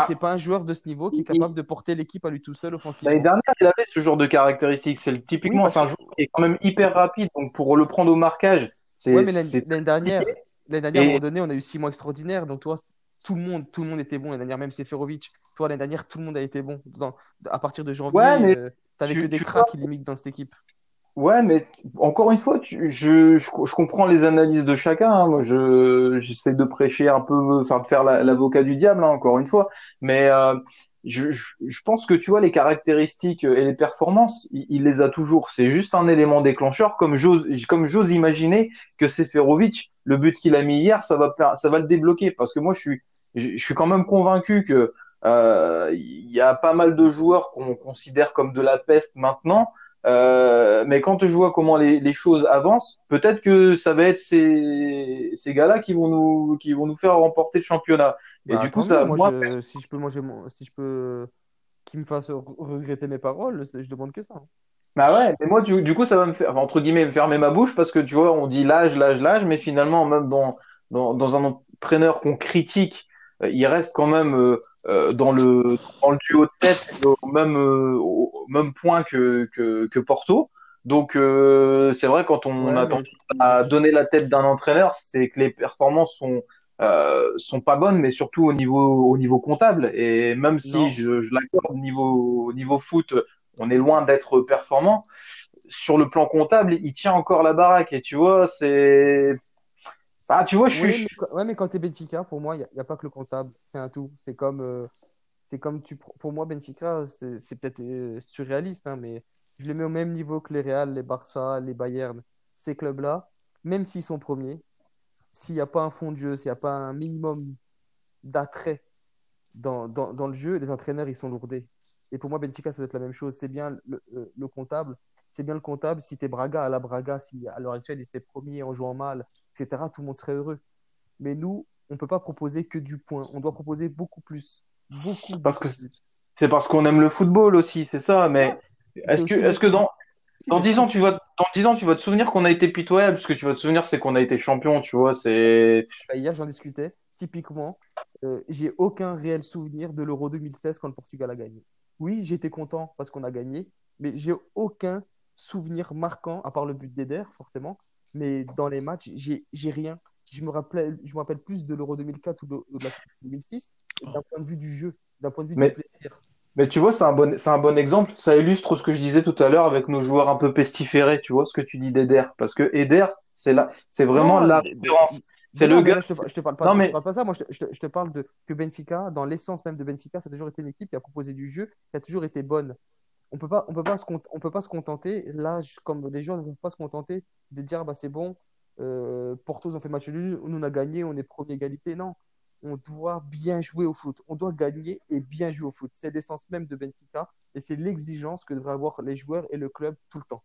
c'est pas, un joueur de ce niveau qui est capable de porter l'équipe à lui tout seul offensivement. L'année dernière, il avait ce genre de caractéristiques. C'est typiquement un joueur qui est quand même hyper rapide, donc pour le prendre au marquage, c'est. Ouais, mais l'année dernière, l'année dernière, à un moment donné, on a eu six mois extraordinaires, donc toi, tout le monde, tout le monde était bon l'année dernière, même Seferovic. Toi, l'année dernière, tout le monde a été bon. à partir de janvier, ouais, mais euh, t'avais que des cracks qui limitent dans cette équipe. Ouais, mais encore une fois, je, je, je, comprends les analyses de chacun. Hein. Moi, je j'essaie de prêcher un peu, enfin de faire l'avocat du diable, hein, encore une fois. Mais euh, je, je, pense que tu vois les caractéristiques et les performances, il, les a toujours. C'est juste un élément déclencheur, comme j'ose comme j'ose imaginer que Seferovic, le but qu'il a mis hier, ça va ça va le débloquer. Parce que moi, je suis je suis quand même convaincu que il y a pas mal de joueurs qu'on considère comme de la peste maintenant. Euh, mais quand je vois comment les, les choses avancent, peut-être que ça va être ces, ces gars-là qui vont nous qui vont nous faire remporter le championnat. Et Bah, du coup, ça. Moi, moi, je- si je peux manger si je peux, qu'il me fasse re- regretter mes paroles, je demande que ça. hein. bah ouais, mais moi, du, du coup, ça va me faire, enfin, entre guillemets, me fermer ma bouche parce que tu vois, on dit l'âge, l'âge, l'âge, mais finalement, même dans, dans, dans un entraîneur qu'on critique, euh, il reste quand même euh, euh, dans le, dans le duo de tête, au même, euh, au même point que, que, que Porto. Donc, euh, c'est vrai, quand on Ouais, a mais tendance à donner la tête d'un entraîneur, c'est que les performances sont, euh, sont pas bonnes, mais surtout au niveau, au niveau comptable. Et même si non. je, je l'accorde, niveau, niveau foot, on est loin d'être performant. Sur le plan comptable, il tient encore la baraque. Et tu vois, c'est. Ah, tu vois, je suis. mais, ouais, mais quand tu es Benfica, pour moi, il n'y a, pas que le comptable, c'est un tout. C'est comme, euh, c'est comme tu, pour moi, Benfica, c'est c'est peut-être euh, surréaliste, hein, mais je les mets au même niveau que les Real, les Barça, les Bayern. Ces clubs-là, même s'ils sont premiers, s'il n'y a pas un fond de jeu, s'il n'y a pas un minimum d'attrait dans, dans, dans le jeu, les entraîneurs, ils sont lourdés. Et pour moi, Benfica, ça doit être la même chose. C'est bien le, le- le comptable. C'est bien le comptable. Si tu es Braga, à la Braga, si à l'heure actuelle, ils étaient premiers en jouant mal, etc., tout le monde serait heureux. Mais nous, on ne peut pas proposer que du point. On doit proposer beaucoup plus. Beaucoup, Parce beaucoup que c'est parce qu'on aime le football aussi, c'est ça. Mais est-ce que, est-ce que dans, dans mais 10 si- ans, tu vas, dans 10 ans, tu vas te souvenir qu'on a été pitoyable. Ce que tu vas te souvenir, c'est qu'on a été champion, tu vois. C'est. Bah, Hier, j'en discutais. Typiquement, euh, j'ai aucun réel souvenir de l'Euro 2016 quand le Portugal a gagné. Oui, j'étais content parce qu'on a gagné, mais j'ai aucun souvenir marquant, à part le but d'Eder, forcément. Mais dans les matchs, j'ai rien. Je me rappelle, je me rappelle plus de l'Euro 2004 ou de, de la Coupe 2006 d'un point de vue du jeu, d'un point de vue Mais- du plaisir. Mais tu vois, c'est un bon, un bon exemple. Ça illustre ce que je disais tout à l'heure avec nos joueurs un peu pestiférés. Tu vois ce que tu dis d'Eder. Parce que Eder, c'est là, c'est vraiment Non, la référence. C'est le gars. là, je te, je te parle pas, Non, je te parle pas de ça. Moi, je te, je te- je te parle de que Benfica, dans l'essence même de Benfica, ça a toujours été une équipe qui a proposé du jeu, qui a toujours été bonne. On peut pas, on peut pas se, cont- on peut pas se contenter. Là, comme les joueurs ne peuvent pas se contenter de dire, bah c'est bon, euh, Porto ils ont fait match nul, nous on a gagné, on est premier égalité. Non, on doit bien jouer au foot. On doit gagner et bien jouer au foot. C'est l'essence même de Benfica et c'est l'exigence que devraient avoir les joueurs et le club tout le temps.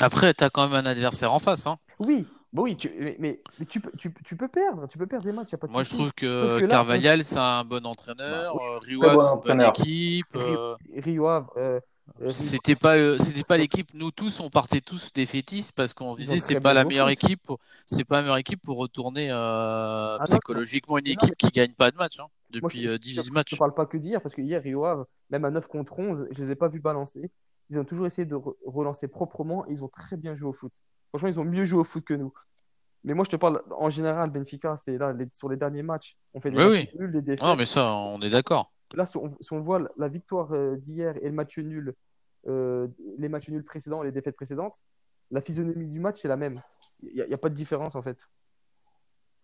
Après, tu as quand même un adversaire en face. Hein. Oui, oui, tu, mais, mais, mais tu, peux, tu, tu peux perdre, tu peux perdre des matchs, y a pas de Moi, je trouve que, Carvajal, c'est un bon entraîneur. Bah, Riwa, bon c'est une bonne équipe. Ave, euh, C'était pas, c'était pas l'équipe. Nous tous, on partait tous défaitistes parce qu'on se disait c'est pas la meilleure équipe. Pour, c'est pas la meilleure équipe pour retourner euh, non, psychologiquement une non, équipe qui gagne pas de match hein, Moi, je, depuis je, euh, je, 18 je matchs. parle pas que d'hier, parce que hier, Rio Ave, même à 9 contre 11, je les ai pas vus balancer. Ils ont toujours essayé de re- relancer proprement. et Ils ont très bien joué au foot. Franchement, ils ont mieux joué au foot que nous. Mais moi, je te parle en général, Benfica, c'est là, les- sur les derniers matchs, on fait des Oui, matchs oui. nuls, des défaites. Non, mais ça, on est d'accord. Là, si on, si on voit la- victoire euh, d'hier et le match nul, euh, les matchs nuls précédents et les défaites précédentes, la physionomie du match, c'est la même. Il n'y a pas de différence, en fait.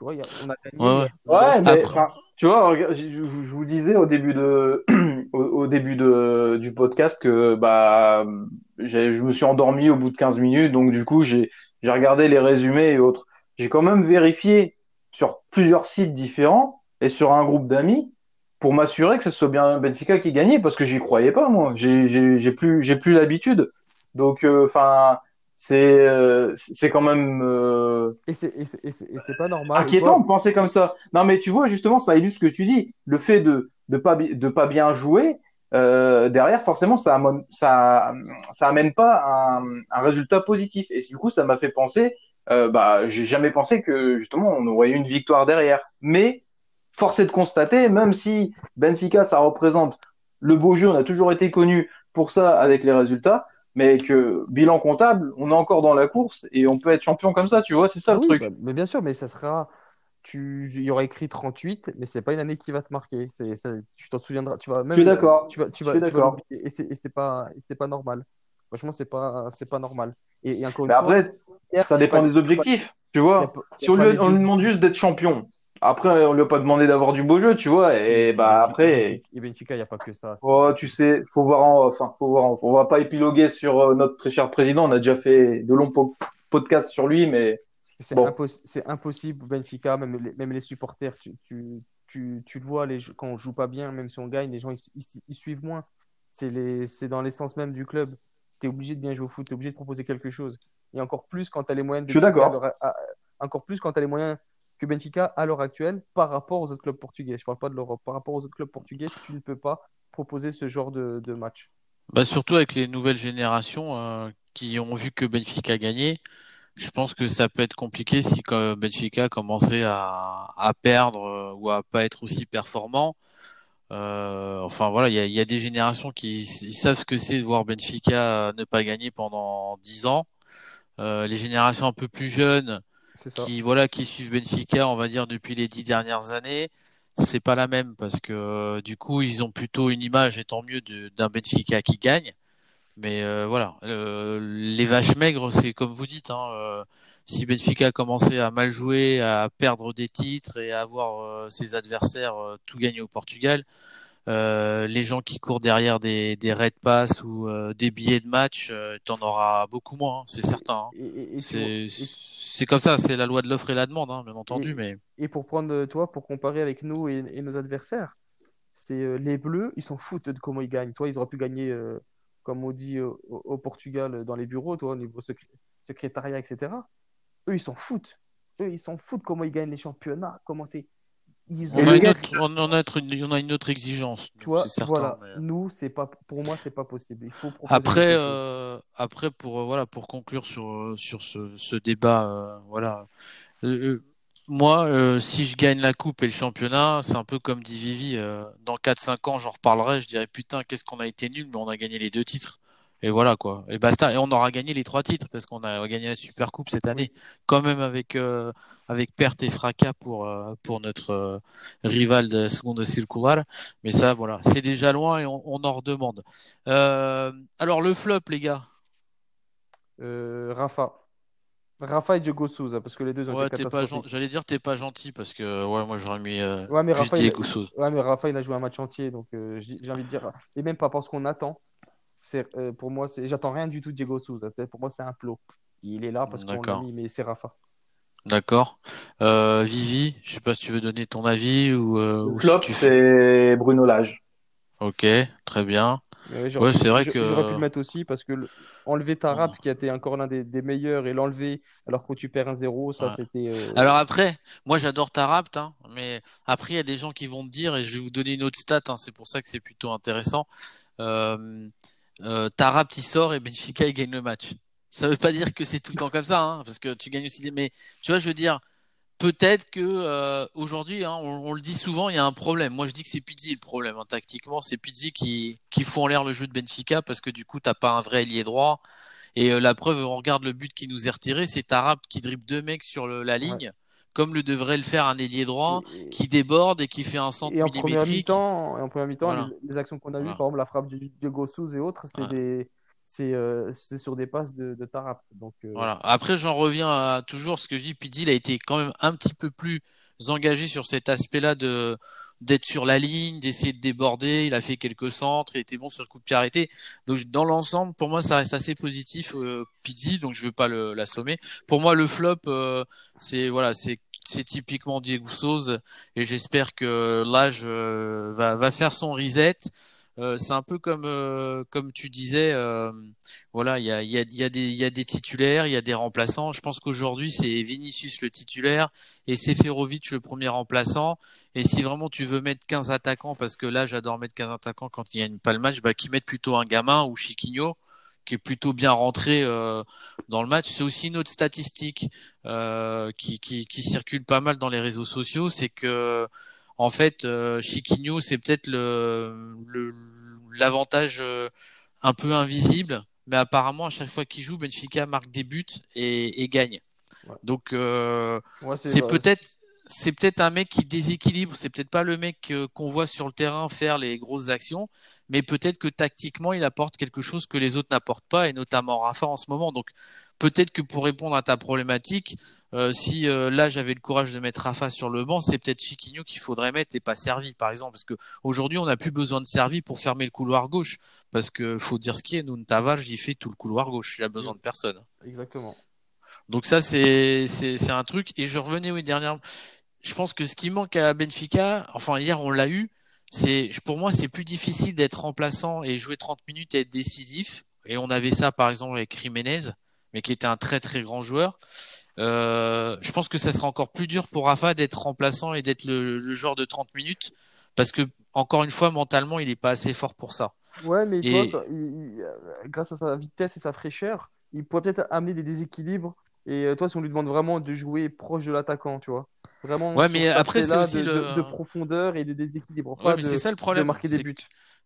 Tu vois, il y a- on a gagné. Ouais, ouais. on a- Ouais, mais Après- enfin, tu vois, regarde, je, je- je vous disais au début de au, au début de du podcast que bah je me suis endormi au bout de 15 minutes, donc du coup j'ai j'ai regardé les résumés et autres. J'ai quand même vérifié sur plusieurs sites différents et sur un groupe d'amis pour m'assurer que ce soit bien Benfica qui gagnait parce que j'y croyais pas moi. J'ai j'ai j'ai plus j'ai plus l'habitude. Donc euh, enfin c'est euh, c'est quand même euh, Et c'est et pas normal. Inquiétant de penser comme ça. Non, mais tu vois, justement, ça illustre ce que tu dis. Le fait de de pas de pas bien jouer euh, derrière, forcément, ça amène ça ça amène pas un, un résultat positif. Et du coup, ça m'a fait penser. Euh, bah, j'ai jamais pensé que justement on aurait eu une victoire derrière. Mais force est de constater, même si Benfica, ça représente le beau jeu, on a toujours été connu pour ça avec les résultats. Mais que bilan comptable, on est encore dans la course et on peut être champion comme ça, tu vois, c'est ça Ah le oui, truc. bah, mais bien sûr, mais ça sera. Tu, il y aura écrit 38, mais c'est pas une année qui va te marquer. C'est, ça- tu t'en souviendras. Tu vas même. Je suis d'accord. Tu vas, tu Je vas, tu. Et c'est, et c'est pas, et c'est pas normal. Franchement, c'est pas, c'est pas normal. Et, encore fois, après, hier, ça dépend pas- des objectifs, tu vois. Si on lui, on lui demande juste d'être champion, après, on lui a pas demandé d'avoir du beau jeu, tu vois. Et bah après, Et Benfica, il n'y a pas que ça. oh, tu sais, faut voir en, enfin, faut voir en, on va pas épiloguer sur euh, notre très cher président. On a déjà fait de longs po- podcasts sur lui, mais C'est impossible impossible, Benfica, même les, même les supporters, tu, tu, tu, tu le vois, les, quand on joue pas bien, même si on gagne, les gens ils, suivent moins. C'est dans l'essence même du club. Tu es obligé de bien jouer au foot, tu es obligé de proposer quelque chose. Et encore plus quand tu as les moyens de. Je suis d'accord. Encore plus quand tu as les moyens que Benfica à l'heure actuelle par rapport aux autres clubs portugais. Je parle pas de l'Europe. Par rapport aux autres clubs portugais, tu ne peux pas proposer ce genre de, match. Bah surtout avec les nouvelles générations euh, qui ont vu que Benfica gagnait je pense que ça peut être compliqué si Benfica commençait à, perdre euh, ou à pas être aussi performant. Euh, enfin voilà, il y a, des générations qui savent ce que c'est de voir Benfica ne pas gagner pendant dix ans. Euh, les générations un peu plus jeunes qui voilà qui suivent Benfica, on va dire depuis les dix dernières années, c'est pas la même parce que du coup ils ont plutôt une image et tant mieux d'un Benfica qui gagne. Mais euh, voilà, euh, les vaches maigres, c'est comme vous dites. Hein, euh, si Benfica commençait à mal jouer, à perdre des titres et à avoir ses adversaires tout gagner au Portugal, les gens qui courent derrière des, des red pass ou des billets de match, tu en auras beaucoup moins, hein, c'est certain. Hein. C'est comme ça, c'est la loi de l'offre et la demande, hein, bien entendu. Et, mais... et pour prendre, toi, pour comparer avec nous et, et nos adversaires, c'est les Bleus, ils s'en foutent de comment ils gagnent. Toi, ils auraient pu gagner comme on dit au, Portugal dans les bureaux, toi, au niveau secrétariat, etc. Eux, ils s'en foutent. Eux, ils s'en foutent comment ils gagnent les championnats, comment c'est. On, a une autre, on, a une, autre exigence. Tu vois, voilà. Nous, c'est pas, pour moi, c'est pas possible. Il faut après, euh, après, pour euh, voilà, pour conclure sur sur ce, ce débat, euh, voilà moi, euh, si je gagne la coupe et le championnat, c'est un peu comme dit Vivi. Euh, dans 4-5 ans, j'en reparlerai. Je dirais putain, qu'est-ce qu'on a été nul, mais on a gagné les deux titres. Et voilà quoi. Et basta. Et on aura gagné les trois titres parce qu'on a gagné la Super Coupe cette année, quand même avec euh, avec perte et fracas pour pour notre rival de seconde circulaire. Mais ça, voilà, c'est déjà loin et on, on en redemande. alors le flop, les gars. Rafa. Rafa et Diego Souza, parce que les deux ont ouais, été pas J'allais dire t'es pas gentil parce que ouais, moi j'aurais mis euh, ouais, mais Rafa. Ouais, mais Rafa il a joué un match entier, donc euh, j'ai envie de dire et même pas parce qu'on attend. Euh, pour moi, c'est j'attends rien du tout de Diego Souza. Pour moi, c'est un plot. Il est là parce qu'on l'a mis, mais c'est Rafa. D'accord. Euh, Vivi, je sais pas si tu veux donner ton avis ou. Le flop, c'est Bruno Lage. Ok, très bien. Ouais, c'est vrai que j'aurais pu le mettre aussi parce que enlever Tarap qui a été encore l'un des, meilleurs et l'enlever alors que tu perds un 0 ça c'était. Euh, alors après, moi j'adore Tarapt, hein, mais après il y a des gens qui vont me dire et je vais vous donner une autre stat, hein, c'est pour ça que c'est plutôt intéressant. Euh, euh il sort et Benfica il gagne le match. Ça veut pas dire que c'est tout le temps comme ça, hein, parce que tu gagnes aussi des. Mais tu vois, je veux dire, peut-être que euh, aujourd'hui, hein, on, le dit souvent, il y a un problème. Moi, je dis que c'est Pizzi le problème. Hein. Tactiquement, c'est Pizzi qui, qui fout en l'air le jeu de Benfica parce que du coup, t'as pas un vrai ailier droit. Et euh, la preuve, on regarde le but qui nous est retiré, c'est Tarap qui dribble deux mecs sur la ligne. Comme le devrait le faire un ailier droit qui déborde et qui fait un centre et en millimétrique. Mi-temps, et en première mi-temps, les, actions qu'on a vues, par exemple la frappe de Diego et autres, c'est des, euh, sur des passes de, de Tarap. Donc, euh, voilà. Après, j'en reviens à toujours ce que je dis. Pidi, il a été quand même un petit peu plus engagé sur cet aspect-là de d'être sur la ligne, d'essayer de déborder. Il a fait quelques centres, il était bon sur le coup de pied arrêté. Donc dans l'ensemble, pour moi, ça reste assez positif, euh, Pizzi, donc je veux pas l'assommer. Pour moi, le flop, euh, c'est voilà, c'est c'est typiquement Diego Souza et j'espère que l'âge va, va faire son reset euh, c'est un peu comme euh, comme tu disais, euh, voilà, il y a, y, a, y, a des, y a des titulaires, il y a des remplaçants. Je pense qu'aujourd'hui c'est Vinicius le titulaire et Seferovic le premier remplaçant. Et si vraiment tu veux mettre 15 attaquants, parce que là j'adore mettre 15 attaquants quand il y a pas le match, bah qui mettent plutôt un gamin ou Chiquinho qui est plutôt bien rentré dans le match. C'est aussi une autre statistique qui, qui, qui circule pas mal dans les réseaux sociaux, c'est que en fait, euh, Chiquinho, c'est peut-être le, l'avantage euh, un peu invisible, mais apparemment, à chaque fois qu'il joue, Benfica marque des buts et, gagne. Donc, euh, c'est peut-être c'est peut-être un mec qui déséquilibre. C'est peut-être pas le mec qu'on voit sur le terrain faire les grosses actions, mais peut-être que tactiquement, il apporte quelque chose que les autres n'apportent pas, et notamment Rafa en ce moment. Donc, peut-être que pour répondre à ta problématique, euh, si euh, là j'avais le courage de mettre Rafa sur le banc, c'est peut-être Chiquinho qu'il faudrait mettre et pas Servi par exemple, parce que aujourd'hui on n'a plus besoin de Servi pour fermer le couloir gauche, parce que faut dire ce qui est, Nun Tavares il fait tout le couloir gauche, il a besoin de personne. Exactement. Donc ça, c'est c'est un truc. Et je revenais oui dernière. Je pense que ce qui manque à Benfica, enfin hier on l'a eu, c'est pour moi c'est plus difficile d'être remplaçant et jouer 30 minutes et être décisif. Et on avait ça par exemple avec Jiménez, mais qui était un très très grand joueur. Euh, je pense que ça sera encore plus dur pour Rafa d'être remplaçant et d'être le, le joueur de 30 minutes parce que encore une fois mentalement il n'est pas assez fort pour ça. Ouais, mais toi, grâce à sa vitesse et sa fraîcheur, il pourrait peut-être amener des déséquilibres. Et euh, toi, si on lui demande vraiment de jouer proche de l'attaquant, tu vois. Vraiment, ouais, mais après, c'est aussi de, le... de, profondeur et de déséquilibre. Ouais, mais c'est ça le problème. De marquer des buts.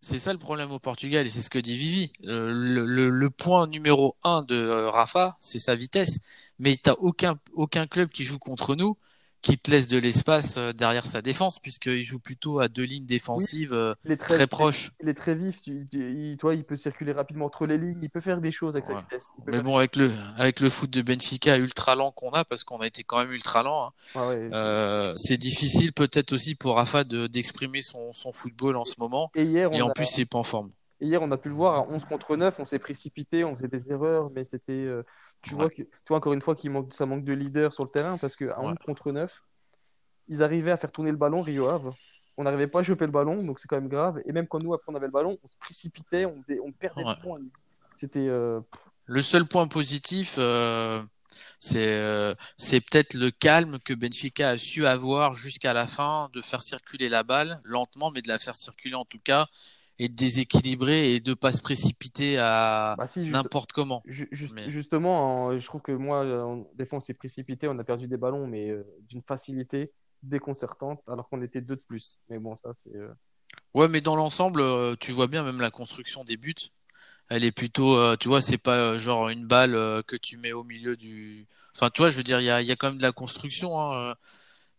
C'est ça le problème au Portugal, et c'est ce que dit Vivi. Le, le, le point numéro un de euh, Rafa, c'est sa vitesse. Mais t'as aucun, aucun club qui joue contre nous qui te laisse de l'espace euh, derrière sa défense, puisqu'il joue plutôt à deux lignes défensives euh, très, proches. Il est très vif, il, toi, il peut circuler rapidement entre les lignes, il peut faire des choses avec sa vitesse. Mais bon, avec le, avec le foot de Benfica ultra lent qu'on a, parce qu'on a été quand même ultra lent, hein, ah euh, c'est difficile peut-être aussi pour Rafa d'exprimer son, son, football en ce moment. Et, hier, et en plus, il n'est pas en forme. Et hier, on a pu le voir à 11 contre 9, on s'est précipité, on faisait des erreurs, mais c'était tu vois, que, tu vois encore une fois qu'il manque, ça manque de leader sur le terrain parce qu'à 1 contre 9, ils arrivaient à faire tourner le ballon, Rio Ave. On n'arrivait pas à choper le ballon, donc c'est quand même grave. Et même quand nous, après, on avait le ballon, on se précipitait, on, faisait, on perdait le point. C'était. Euh, le seul point positif, euh, c'est euh, c'est peut-être le calme que Benfica a su avoir jusqu'à la fin, de faire circuler la balle lentement, mais de la faire circuler en tout cas et de déséquilibrer et de pas se précipiter à bah n'importe comment. Justement, je trouve que moi, en défense, on s'est précipité, on a perdu des ballons, mais euh, d'une facilité déconcertante, alors qu'on était deux de plus. Mais bon, ça, c'est. Euh, ouais, mais dans l'ensemble, euh, tu vois bien même la construction des buts. Elle est plutôt, tu vois, c'est pas genre une balle que tu mets au milieu du. Enfin, tu vois, je veux dire, il y a, y a, quand même de la construction. Hein,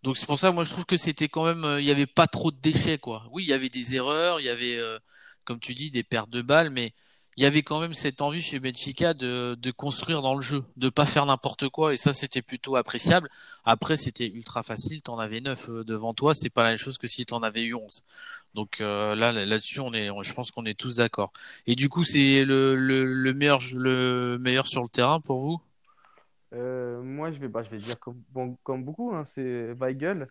donc c'est pour ça, moi je trouve que c'était quand même, euh, il y avait pas trop de déchets quoi. Oui, il y avait des erreurs, il y avait, euh, comme tu dis, des pertes de balles, mais il y avait quand même cette envie chez Benfica de, construire dans le jeu, de pas faire n'importe quoi, et ça c'était plutôt appréciable. Après c'était ultra facile, t'en avais neuf euh, devant toi, c'est pas la même chose que si t'en avais eu 11. Donc là là-dessus on est, je pense qu'on est tous d'accord. Et du coup c'est le, le, le meilleur le meilleur sur le terrain pour vous? Euh, moi, je vais, bah, je vais dire comme, comme beaucoup, hein, c'est Weigel.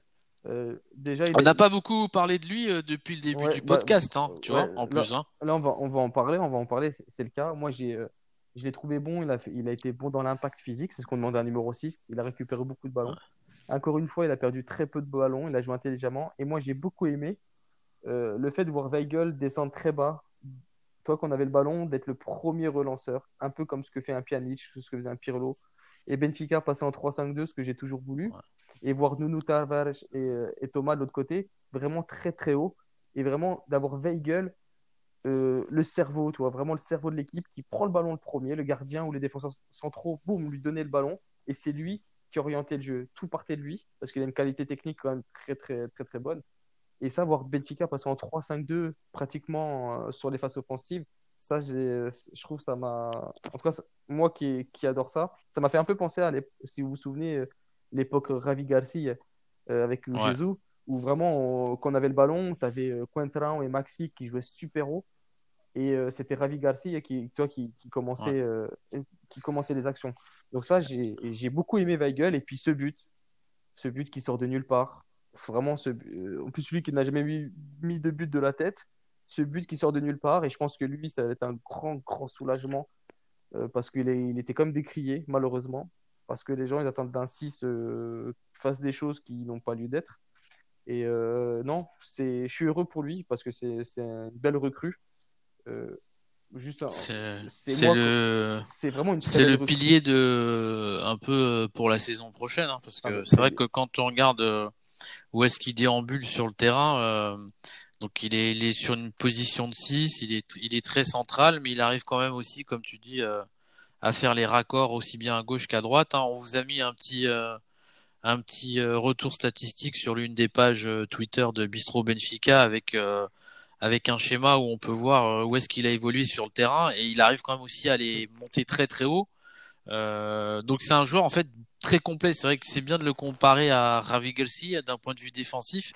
Euh, déjà, on n'a pas beaucoup parlé de lui euh, depuis le début du bah, podcast, hein, tu vois, en plus. Là, hein. là, on, va, on va en parler, on va en parler, c'est le cas. Moi, j'ai, je l'ai trouvé bon, il a, il a été bon dans l'impact physique, c'est ce qu'on demande à un numéro 6. Il a récupéré beaucoup de ballons. Encore une fois, il a perdu très peu de ballons, il a joué intelligemment. Et moi, j'ai beaucoup aimé le fait de voir Weigel descendre très bas, toi qu'on avait le ballon, d'être le premier relanceur, un peu comme ce que fait un Pjanic, ce que faisait un Pirlo et Benfica passer en 3-5-2, ce que j'ai toujours voulu, et voir Nuno Tavares et, euh, et, Thomas de l'autre côté, vraiment très très haut, et vraiment d'avoir Weigel, euh, le cerveau, tu vois, vraiment le cerveau de l'équipe qui prend le ballon le premier, le gardien ou les défenseurs centraux, boum, lui donner le ballon, et c'est lui qui orientait le jeu. Tout partait de lui, parce qu'il a une qualité technique quand même très très très très bonne. Et ça, voir Benfica passer en 3-5-2 pratiquement euh, sur les phases offensives, ça, je trouve ça m'a. En tout cas, moi qui, qui adore ça, ça m'a fait un peu penser à, si vous vous souvenez, euh, l'époque Ravi Garcia euh, avec le Jésus, où vraiment, quand on avait le ballon, tu avais euh, et Maxi qui jouaient super haut. Et c'était Ravi Garcia qui, qui, qui commençait, qui commençait les actions. Donc, ça, j'ai beaucoup aimé Weigel. Et puis, ce but, ce but qui sort de nulle part. Vraiment ce. En plus, lui qui n'a jamais mis, mis de but de la tête ce but qui sort de nulle part. Et je pense que lui, ça va être un grand, grand soulagement euh, parce qu'il il était comme décrié, malheureusement. Parce que les gens, ils attendent d'un 6 euh, fasse des choses qui n'ont pas lieu d'être. Et euh, non, je suis heureux pour lui parce que c'est une belle recrue. juste c'est le c'est vraiment une c'est le pilier de un peu pour la saison prochaine hein, parce que ah, c'est vrai que quand on regarde où est-ce qu'il déambule sur le terrain donc il est, sur une position de 6, il est, très central, mais il arrive quand même aussi, comme tu dis, euh, à faire les raccords aussi bien à gauche qu'à droite. Hein. On vous a mis un petit, euh, euh, retour statistique sur l'une des pages Twitter de Bistro Benfica avec un schéma où on peut voir où est-ce qu'il a évolué sur le terrain et il arrive quand même aussi à les monter très très haut. donc c'est un joueur en fait très complet. C'est vrai que c'est bien de le comparer à Ravi Gelsi d'un point de vue défensif,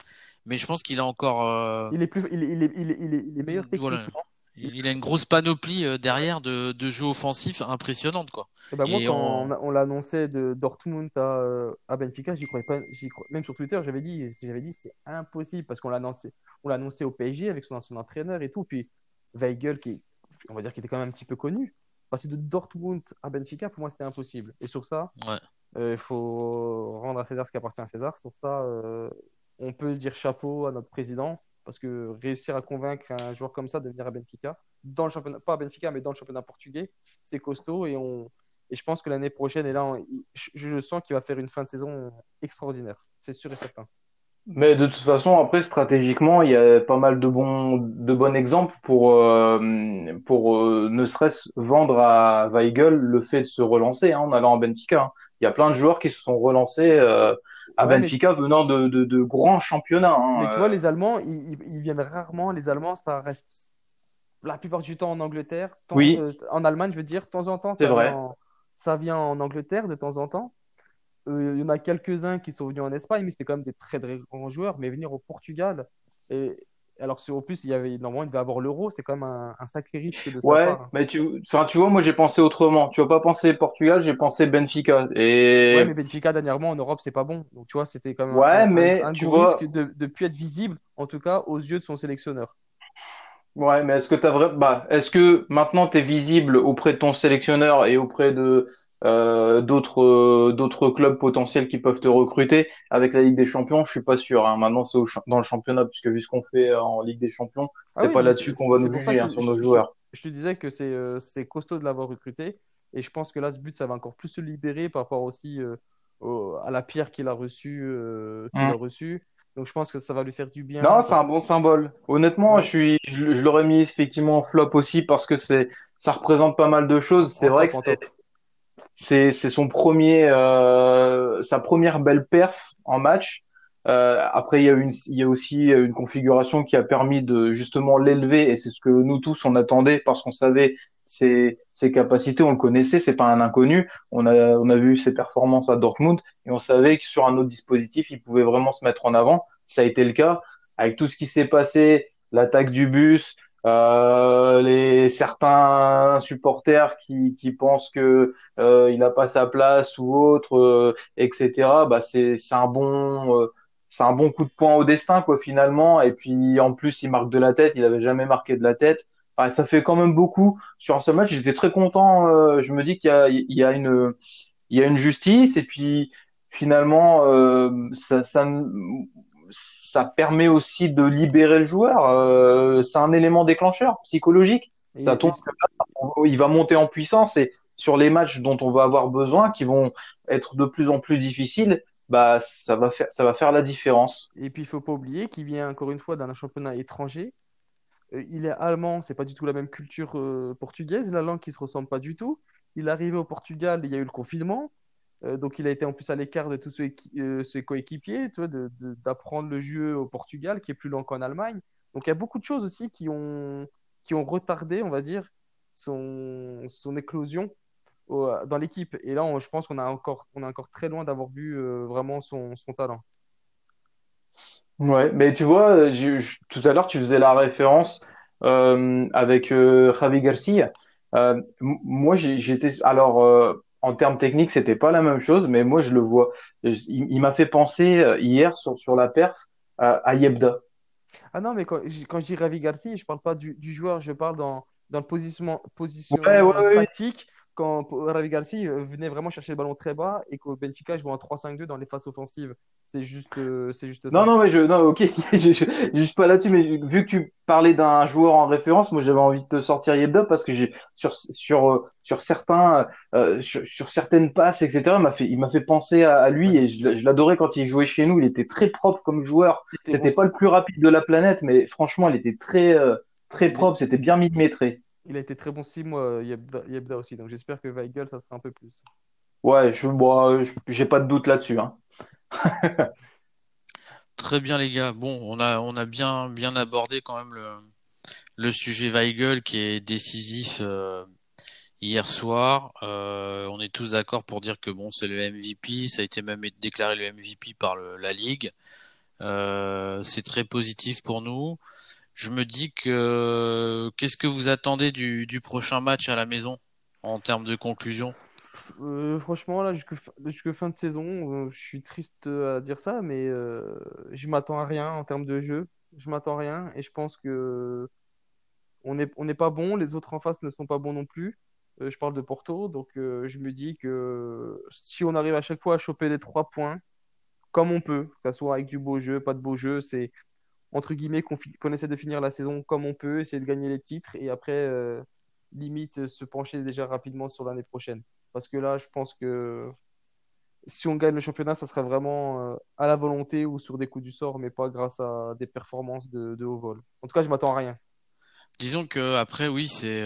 mais je pense qu'il a encore. Euh, il est plus, il est, il est, il est, il est meilleur techniquement. il a une grosse panoplie euh, derrière de, de jeux offensifs impressionnante, quoi. Et bah, moi, Et quand on- on, on l'annonçait de Dortmund à, euh, à Benfica, j'y croyais pas. j'y crois- Même sur Twitter, j'avais dit, j'avais dit c'est impossible parce qu'on l'a annoncé, on l'a annoncé au PSG avec son ancien entraîneur et tout. Puis Weigel, qui, on va dire, qui était quand même un petit peu connu. Passer de Dortmund à Benfica, pour moi, c'était impossible. Et sur ça, Ouais. Euh, il faut rendre à César ce qui appartient à César. Sur ça, euh, on peut dire chapeau à notre président parce que réussir à convaincre un joueur comme ça de venir à Benfica, dans le championnat, pas à Benfica, mais dans le championnat portugais, c'est costaud et on. Et je pense que l'année prochaine, et là, je, je sens qu'il va faire une fin de saison extraordinaire. C'est sûr et certain. Mais de toute façon, après, stratégiquement, il y a pas mal de bons, de bons exemples pour, euh, pour euh, ne serait-ce vendre à Weigl le fait de se relancer hein, en allant à Benfica. hein. Il y a plein de joueurs qui se sont relancés euh, à Ouais, mais- Benfica venant de, de, de grands championnats. hein. Mais tu vois, les Allemands, ils, viennent rarement. Les Allemands, ça reste la plupart du temps en Angleterre. Oui. en Allemagne, je veux dire, de temps en temps, ça, vrai. Vient en, ça vient en Angleterre de temps en temps. Euh, il y en a quelques-uns qui sont venus en Espagne, mais c'était quand même des très, très grands joueurs. Mais venir au Portugal, et alors que, au plus, il y avait, normalement, il devait avoir l'euro, c'est quand même un, un sacré risque de Ouais, part. hein. mais tu, enfin, tu vois, moi j'ai pensé autrement. Tu vas pas penser Portugal, j'ai pensé Benfica. Et Ouais, mais Benfica, dernièrement, en Europe, c'est pas bon. Donc, tu vois, c'était quand même Ouais, un, mais un tu gros vois- risque de ne plus être visible, en tout cas, aux yeux de son sélectionneur. Ouais, mais est-ce que t'as vrai, bah, est-ce que maintenant t'es visible auprès de ton sélectionneur et auprès de euh, d'autres euh, d'autres clubs potentiels qui peuvent te recruter avec la Ligue des Champions? Je suis pas sûr. Hein. Maintenant, c'est dans le championnat puisque vu ce qu'on fait euh, en Ligue des Champions, Ah c'est oui, pas là-dessus qu'on va nous juger hein, sur je- nos je- joueurs. Je te disais que c'est euh, c'est costaud de l'avoir recruté. Et je pense que là, ce but, ça va encore plus se libérer par rapport aussi euh, au- à la pierre qu'il a reçue. euh, qu'il a reçue. Donc je pense que ça va lui faire du bien. Non, c'est un bon symbole. Honnêtement, Ouais. je suis, je, l'aurais mis effectivement en flop aussi parce que c'est, ça représente pas mal de choses. C'est vrai que c'est, son premier, euh, sa première belle perf en match. Euh, après, il y a une, il y a aussi une configuration qui a permis de justement l'élever et c'est ce que nous tous on attendait parce qu'on savait ses, ses capacités, on le connaissait, c'est pas un inconnu. On a, on a vu ses performances à Dortmund et on savait que sur un autre dispositif, il pouvait vraiment se mettre en avant. Ça a été le cas avec tout ce qui s'est passé, l'attaque du bus, euh, les certains supporters qui, qui pensent que euh, il n'a pas sa place ou autre, euh, etc. Bah c'est c'est un bon euh, c'est un bon coup de poing au destin quoi finalement. Et puis en plus il marque de la tête, il avait jamais marqué de la tête. Enfin, ça fait quand même beaucoup sur un seul match. J'étais très content. euh, je me dis qu'il y a il y a une il y a une justice et puis finalement ça ça ça permet aussi de libérer le joueur. Euh, c'est un élément déclencheur psychologique. Et- Ça tombe que là, il va monter en puissance et sur les matchs dont on va avoir besoin, qui vont être de plus en plus difficiles, bah ça va faire ça va faire la différence. Et puis, il faut pas oublier qu'il vient encore une fois d'un championnat étranger. Euh, il est allemand, c'est pas du tout la même culture euh, portugaise, la langue qui se ressemble pas du tout. Il est arrivé au Portugal, il y a eu le confinement, donc il a été en plus à l'écart de tous ses, euh, ses coéquipiers, d'apprendre le jeu au Portugal, qui est plus lent qu'en Allemagne. Donc il y a beaucoup de choses aussi qui ont, qui ont retardé, on va dire, son, son éclosion dans l'équipe. Et là, je pense qu'on a encore, on est encore très loin d'avoir vu euh, vraiment son, son talent. Ouais, mais tu vois, tout à l'heure tu faisais la référence euh, avec euh, Javi Garcia. Euh, moi, j'étais alors euh, en termes techniques, c'était pas la même chose, mais moi je le vois. Il, il m'a fait penser euh, hier sur sur la perf à, à Yebda. Ah non, mais quand, je- quand je dis Ravi Garcia, je parle pas du, du joueur, je parle dans, dans le positionnement, Ouais, positionnement ouais, ouais. tactique. Quand Ravi Garcia euh, venait vraiment chercher le ballon très bas et qu'au Benfica jouait en 3-5-2 dans les phases offensives. C'est juste, euh, c'est juste Non, ça. non, mais je, non, ok, je, je- juste pas là-dessus, mais vu que tu parlais d'un joueur en référence, moi j'avais envie de te sortir Yebda parce que j'ai sur sur euh, sur certains euh, sur, sur certaines passes, etc. Il m'a fait il m'a fait penser à, à lui et je, l'a- je l'adorais quand il jouait chez nous. Il était très propre comme joueur. C'était- C'était on- pas le plus rapide de la planète, mais franchement, il était très euh, très propre. C'était bien millimétré. Il a été très bon 6 mois, Yebda, Yebda aussi. Donc j'espère que Weigl, ça sera un peu plus. Ouais, je bon, j'ai pas de doute là-dessus. Hein. Très bien les gars. Bon, on a on a bien bien abordé quand même le le sujet Weigl qui est décisif euh, hier soir. Euh, on est tous d'accord pour dire que bon, c'est le MVP. Ça a été même déclaré le MVP par le- la Ligue. Euh, c'est très positif pour nous. Je me dis que qu'est-ce que vous attendez du, prochain match à la maison en termes de conclusion? Euh, franchement, là, jusque, fin- de saison, euh, je suis triste à dire ça, mais euh, je m'attends à rien en termes de jeu. Je m'attends à rien et je pense que on n'est pas bon, les autres en face ne sont pas bons non plus. Euh, je parle de Porto, donc euh, je me dis que si on arrive à chaque fois à choper les trois points, comme on peut, que ce soit avec du beau jeu, pas de beau jeu, c'est entre guillemets qu'on essaie de finir la saison comme on peut, essayer de gagner les titres et après, euh, limite, euh, se pencher déjà rapidement sur l'année prochaine. Parce que là, je pense que si on gagne le championnat, ça sera vraiment euh, à la volonté ou sur des coups du sort, mais pas grâce à des performances de, haut vol. En tout cas, je m'attends à rien. Disons que après oui c'est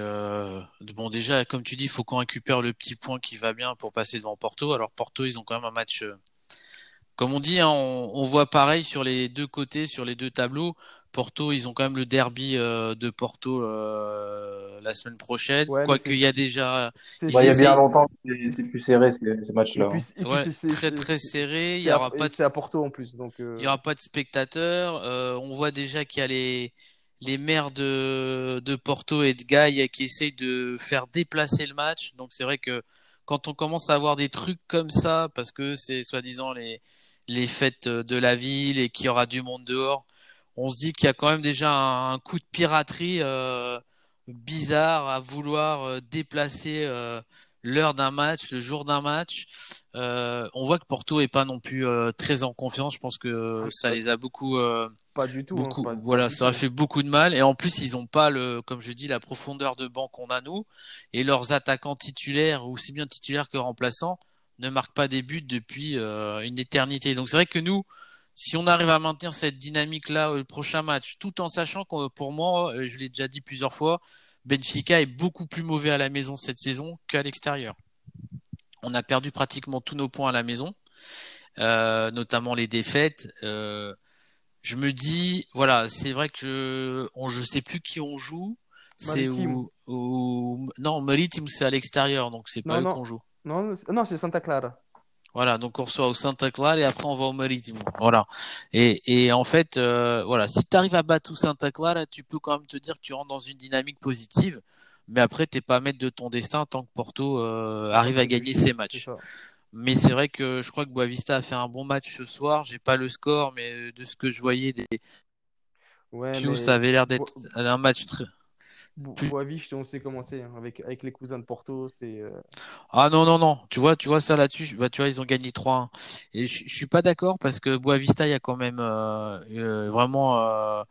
bon déjà comme tu dis il faut qu'on récupère le petit point qui va bien pour passer devant Porto. Alors Porto ils ont quand même un match comme on dit hein, on, on voit pareil sur les deux côtés sur les deux tableaux. Porto ils ont quand même le derby euh, de Porto euh, la semaine prochaine. Ouais, Quoique il y a déjà Bah, il y a bien longtemps que c'est plus serré ces, matchs-là. ouais très très serré. Il c'est y à, aura pas de c'est à Porto en plus. Donc, Il euh, y aura pas de spectateurs. Euh, on voit déjà qu'il y a les, les maires de, de Porto et de Gaï qui essayent de faire déplacer le match. Donc c'est vrai que quand on commence à avoir des trucs comme ça, parce que c'est soi-disant les, fêtes de la ville et qu'il y aura du monde dehors, on se dit qu'il y a quand même déjà un, un coup de piraterie euh, bizarre à vouloir euh, déplacer euh, l'heure d'un match, le jour d'un match. Euh, on voit que Porto est pas non plus euh, très en confiance. Je pense que ah, ça les a beaucoup, euh, pas du tout. hein, beaucoup, pas voilà, ça a fait beaucoup de mal. Et en plus, ils ont pas le, comme je dis, la profondeur de banc qu'on a nous. Et leurs attaquants titulaires, aussi bien titulaires que remplaçants, ne marquent pas des buts depuis une éternité. Donc c'est vrai que nous, si on arrive à maintenir cette dynamique-là au prochain match, tout en sachant que pour moi, je l'ai déjà dit plusieurs fois, Benfica est beaucoup plus mauvais à la maison cette saison qu'à l'extérieur. On a perdu pratiquement tous nos points à la maison, euh, notamment les défaites. Euh, je me dis, voilà, c'est vrai que je, on, je sais plus qui on joue. C'est Maritime. où, où- non, Maritime, c'est à l'extérieur, donc c'est pas Non, eux qu'on joue. non, non, c'est Santa Clara. Voilà, donc on reçoit au Santa Clara et après on va au Maritimo. Voilà. Et, et en fait, euh, voilà, si tu arrives à battre tout Santa Clara, tu peux quand même te dire que tu rentres dans une dynamique positive. Mais après, t'es pas maître de ton destin tant que Porto euh, arrive à gagner ses matchs. Mais c'est vrai que je crois que Boavista a fait un bon match ce soir. J'ai pas le score, mais de ce que je voyais des Ouais, mais ça avait l'air d'être un match très. Boavich, on sait comment c'est. hein, Avec, avec les cousins de Porto, c'est. euh, Ah non, non, non. Tu vois, tu vois ça là-dessus. Bah, tu vois, ils ont gagné 3-1. Et je, suis pas d'accord parce que Boavista, il y a quand même euh, euh, vraiment euh,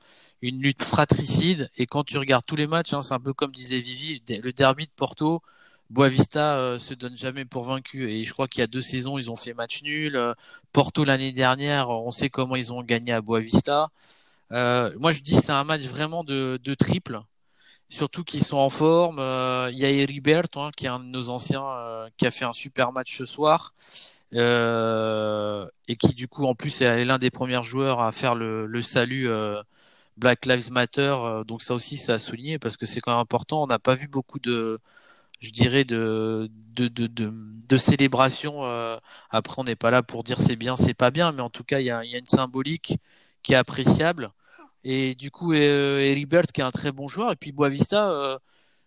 une lutte fratricide. Et quand tu regardes tous les matchs, hein, c'est un peu comme disait Vivi, le le derby de Porto, Boavista euh, se donne jamais pour vaincu. Et je crois qu'il y a deux saisons, ils ont fait match nul. Euh, Porto l'année dernière, on sait comment ils ont gagné à Boavista. Euh, moi, je dis c'est un match vraiment de, de triple. Surtout qu'ils sont en forme. Euh, Il y a Heribert, hein, qui est un de nos anciens, euh, qui a fait un super match ce soir. Euh, et qui du coup en plus est l'un des premiers joueurs à faire le, salut Black Lives Matter. Donc ça aussi, ça a souligné parce que c'est quand même important. On n'a pas vu beaucoup de, je dirais, de, célébration. Après, on n'est pas là pour dire c'est bien, c'est pas bien, mais en tout cas, il y a une symbolique qui est appréciable. Et du coup, euh, Heribert qui est un très bon joueur. Et puis Boavista, euh,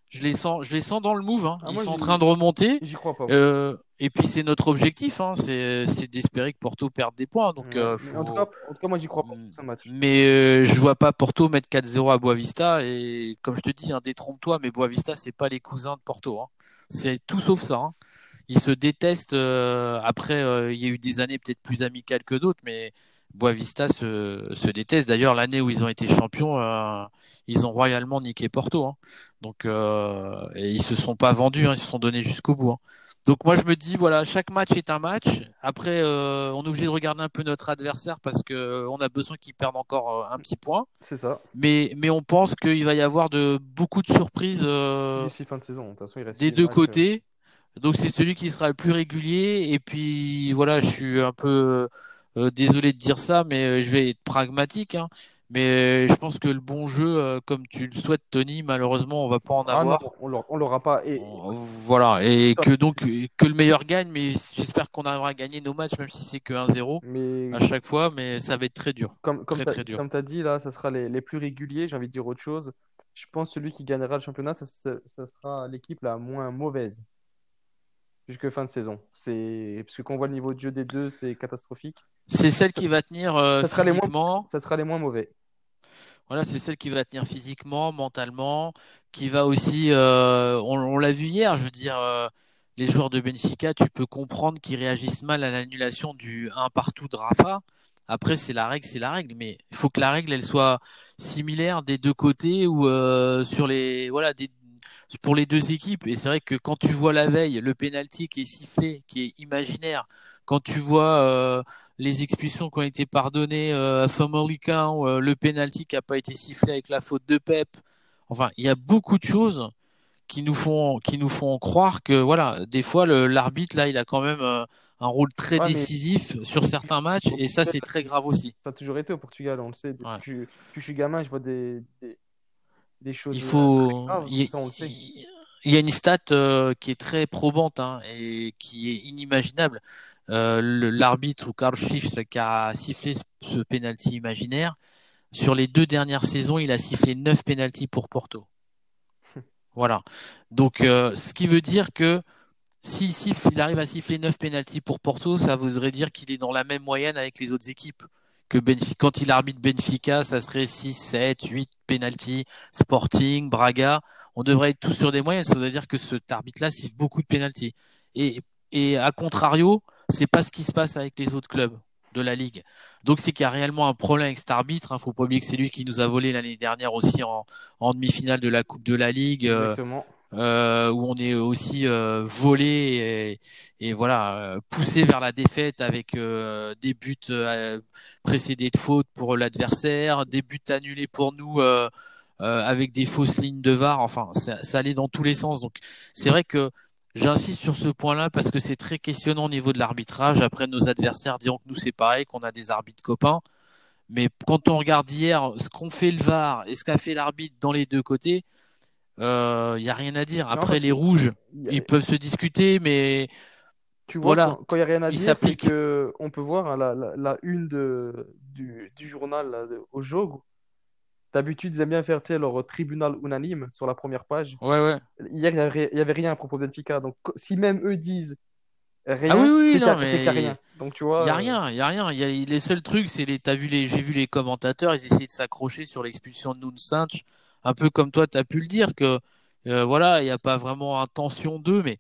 je les sens, je les sens dans le move. Hein. Ah, Ils moi, sont en train de remonter. j'y crois pas. Euh, et puis c'est notre objectif, hein, c'est d'espérer que Porto perde des points. Donc euh, en tout cas, en tout cas, moi, j'y crois pas Mm. pour ce match. Mais euh, je vois pas Porto mettre 4-0 à Boavista. Et comme je te dis, hein, détrompe-toi, mais Boavista c'est pas les cousins de Porto. Hein. C'est tout sauf ça. Hein. Ils se détestent. après, il y a eu des années peut-être plus amicales que d'autres, mais Boavista se, se déteste. D'ailleurs, l'année où ils ont été champions, euh, ils ont royalement niqué Porto. Hein. Donc, euh, et ils se sont pas vendus, hein, ils se sont donnés jusqu'au bout. hein. Donc moi je me dis voilà chaque match est un match. Après euh, on est obligé de regarder un peu notre adversaire parce que euh, on a besoin qu'il perde encore un petit point. C'est ça. Mais mais on pense qu'il va y avoir de beaucoup de surprises D'ici fin de saison. De toute façon, il reste des deux côtés. Donc c'est celui qui sera le plus régulier. Et puis voilà, je suis un peu euh, désolé de dire ça, mais euh, je vais être pragmatique. Hein. Mais je pense que le bon jeu, comme tu le souhaites, Tony, malheureusement, on va pas en ah avoir. on l'aura pas. Et... Voilà, et que donc que le meilleur gagne, mais j'espère qu'on arrivera à gagner nos matchs, même si c'est que 1-0 mais... à chaque fois, mais ça va être très dur. Comme, comme tu as dit, là, ça sera les, les plus réguliers, j'ai envie de dire autre chose. Je pense que celui qui gagnera le championnat, ça, ça sera l'équipe la moins mauvaise jusque fin de saison. C'est parce que quand on voit le niveau de jeu des deux, c'est catastrophique. C'est celle qui va tenir euh, ça sera physiquement. Les moins... Ça sera les moins mauvais. Voilà, c'est celle qui va tenir physiquement, mentalement, qui va aussi. Euh, on, l'a vu hier, je veux dire. Euh, les joueurs de Benfica, tu peux comprendre qu'ils réagissent mal à l'annulation du 1 partout de Rafa. Après, c'est la règle, c'est la règle, mais il faut que la règle elle soit similaire des deux côtés ou sur les voilà des, pour les deux équipes. Et c'est vrai que quand tu vois la veille le penalty qui est sifflé, qui est imaginaire, quand tu vois euh, les expulsions qui ont été pardonnées euh, à Famalicão, euh, le penalty qui n'a pas été sifflé avec la faute de Pep, enfin, il y a beaucoup de choses qui nous font qui nous font croire que voilà, des fois l'arbitre là, il a quand même un rôle très décisif sur certains matchs et ça c'est très grave aussi. Ça a toujours été au Portugal, on le sait. Depuis je suis gamin, je vois des, il faut. il, y a une stat euh, qui est très probante hein, et qui est inimaginable. Euh, l'arbitre ou Karl Schiff qui a sifflé ce penalty imaginaire, sur les deux dernières saisons, il a sifflé 9 penalties pour Porto. voilà. Donc, euh, ce qui veut dire que s'il il arrive à siffler 9 penalties pour Porto, ça voudrait dire qu'il est dans la même moyenne avec les autres équipes que Benfica, quand il arbitre Benfica, ça serait 6, 7, 8 penalty, Sporting, Braga. On devrait être tous sur des moyennes. Ça veut dire que cet arbitre-là siffle beaucoup de penalty. Et, et à contrario, c'est pas ce qui se passe avec les autres clubs de la ligue. Donc c'est qu'il y a réellement un problème avec cet arbitre. Hein. Faut pas oublier que c'est lui qui nous a volé l'année dernière aussi en, en demi-finale de la Coupe de la Ligue. Euh, Exactement euh, où on est aussi euh, volé et, et, voilà poussé vers la défaite avec euh, des buts précédés de fautes pour l'adversaire, des buts annulés pour nous avec des fausses lignes de VAR. Enfin, ça, ça allait dans tous les sens. Donc c'est vrai que J'insiste sur ce point-là parce que c'est très questionnant au niveau de l'arbitrage. Après, nos adversaires diront que nous, c'est pareil, qu'on a des arbitres copains. Mais quand on regarde hier ce qu'on fait le VAR et ce qu'a fait l'arbitre dans les deux côtés, il euh, y a rien à dire. Après, les rouges, ils peuvent se discuter, mais tu vois, voilà, quand il n'y a rien à dire, c'est que on peut voir hein, la, la, une de, du, du journal là, au Jogo. D'habitude, ils aiment bien faire leur tribunal unanime sur la première page. Ouais, ouais. Hier, il n'y avait, rien à propos de Benfica. Donc, si même eux disent rien, ah oui, c'est qu'il n'y a, rien. Donc, tu vois. Il n'y a rien, il a rien. Y a, les seuls trucs, c'est les. As vu les, j'ai vu les commentateurs, ils essayaient de s'accrocher sur l'expulsion de Nunes un peu comme toi, tu as pu le dire, que euh, voilà, il n'y a pas vraiment intention d'eux, mais,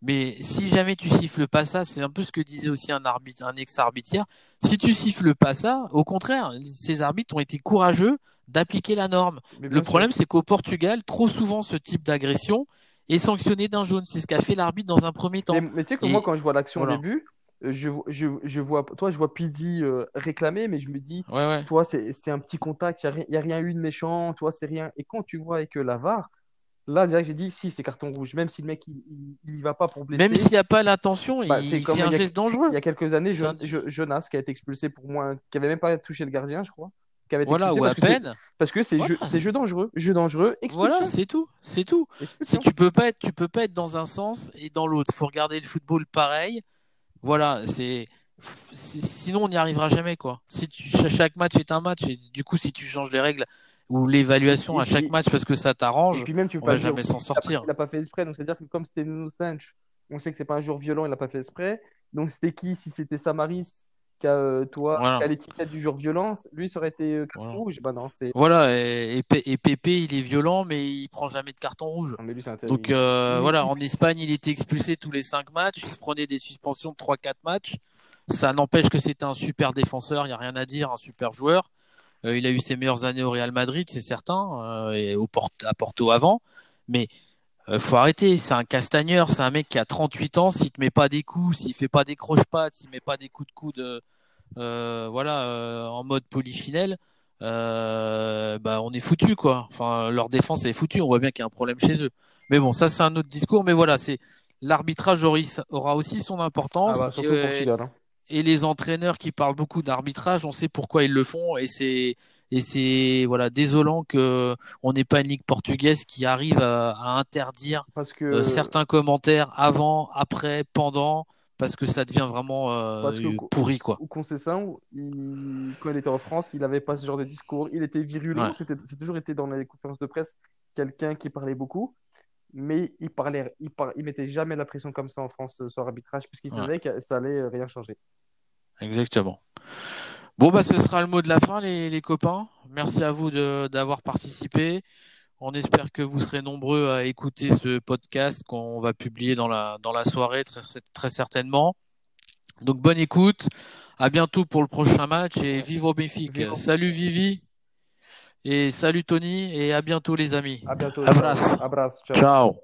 mais si jamais tu siffles pas ça, c'est un peu ce que disait aussi un arbitre, un ex-arbitre Si tu siffles pas ça, au contraire, ces arbitres ont été courageux d'appliquer la norme. Le problème, c'est qu'au Portugal, trop souvent, ce type d'agression est sanctionné d'un jaune. C'est ce qu'a fait l'arbitre dans un premier temps. Mais, tu sais que moi, quand je vois l'action au début, je, je, je, vois, toi, je vois Pidi euh, réclamer, mais je me dis, toi, c'est un petit contact, il n'y a, a, rien eu de méchant, toi, c'est rien. Et quand tu vois avec euh, la VAR, là, j'ai dit, si, c'est carton rouge, même si le mec, il n'y va pas pour blesser. Même s'il n'y a pas l'intention, bah, il fait un geste dangereux. Il y a quelques années, Jonas, qui a été expulsé pour moi, qui n'avait même pas touché le gardien, je crois. Qui avait voilà, ou à peine. Parce que c'est jeu, dangereux, jeu dangereux, expulsion. Voilà, c'est tout, c'est tout. Si tu peux pas être, tu peux pas être dans un sens et dans l'autre. Faut regarder le football pareil. Voilà, c'est sinon on n'y arrivera jamais quoi. Si tu chaque match est un match et du coup si tu changes les règles ou l'évaluation à chaque match parce que ça t'arrange, puis même tu peux pas jamais s'en sortir. Il n'a pas fait exprès, donc c'est à dire que comme c'était Nuno Sanch, on sait que c'est pas un jour violent, il n'a pas fait exprès. Donc c'était qui? Si c'était Samaris qui a, euh, toi, l'étiquette du jour violence, lui, ça aurait été euh, carton rouge. Bah non, c'est... Voilà, et, et, Pépé, il est violent, mais il prend jamais de carton rouge. Donc euh, voilà, en Espagne, il était expulsé tous les 5 matchs, il se prenait des suspensions de 3-4 matchs. Ça n'empêche que c'était un super défenseur, il n'y a rien à dire, un super joueur. il a eu ses meilleures années au Real Madrid, c'est certain, et au à Porto avant. Mais euh, faut arrêter, c'est un castagneur, c'est un mec qui a 38 ans, s'il te met pas des coups, s'il fait pas des croche-pattes, s'il met pas des coups de coude euh, voilà, euh, en mode polichinelle, euh, bah, on est foutu quoi. Enfin, leur défense est foutue. On voit bien qu'il y a un problème chez eux. Mais bon, ça c'est un autre discours. Mais voilà, c'est l'arbitrage aura aussi son importance. Ah bah, surtout et, Portugal, hein. et les entraîneurs qui parlent beaucoup d'arbitrage, on sait pourquoi ils le font et c'est et c'est voilà désolant que on n'ait pas une ligue portugaise qui arrive à, à interdire Parce que, euh, certains commentaires avant, après, pendant, parce que ça devient vraiment euh, Parce que- pourri quoi. ou Concessin, il... quand il était en France, il n'avait pas ce genre de discours. Il était virulent. Ouais. C'était, c'est toujours été dans les conférences de presse quelqu'un qui parlait beaucoup, mais il parlait, il, par... il mettait jamais la pression comme ça en France euh, sur l'arbitrage, puisqu'il Ouais. savait que ça allait euh, rien changer. Exactement. Bon bah ce sera le mot de la fin les, les copains. Merci à vous d'avoir participé. On espère que vous serez nombreux à écouter ce podcast qu'on va publier dans la, dans la soirée très, très certainement. Donc bonne écoute, à bientôt pour le prochain match et vive au Béfic. Vive. Salut Vivi et salut Tony et à bientôt les amis. À bientôt. Abrace. Ciao.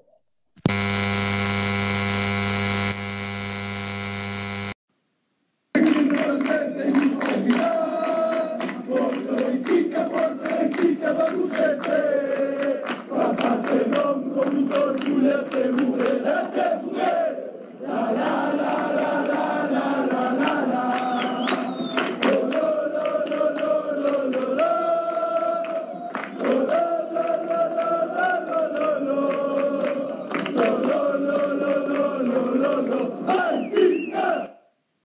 bonito, chulete, mujer, este mujer. La, la.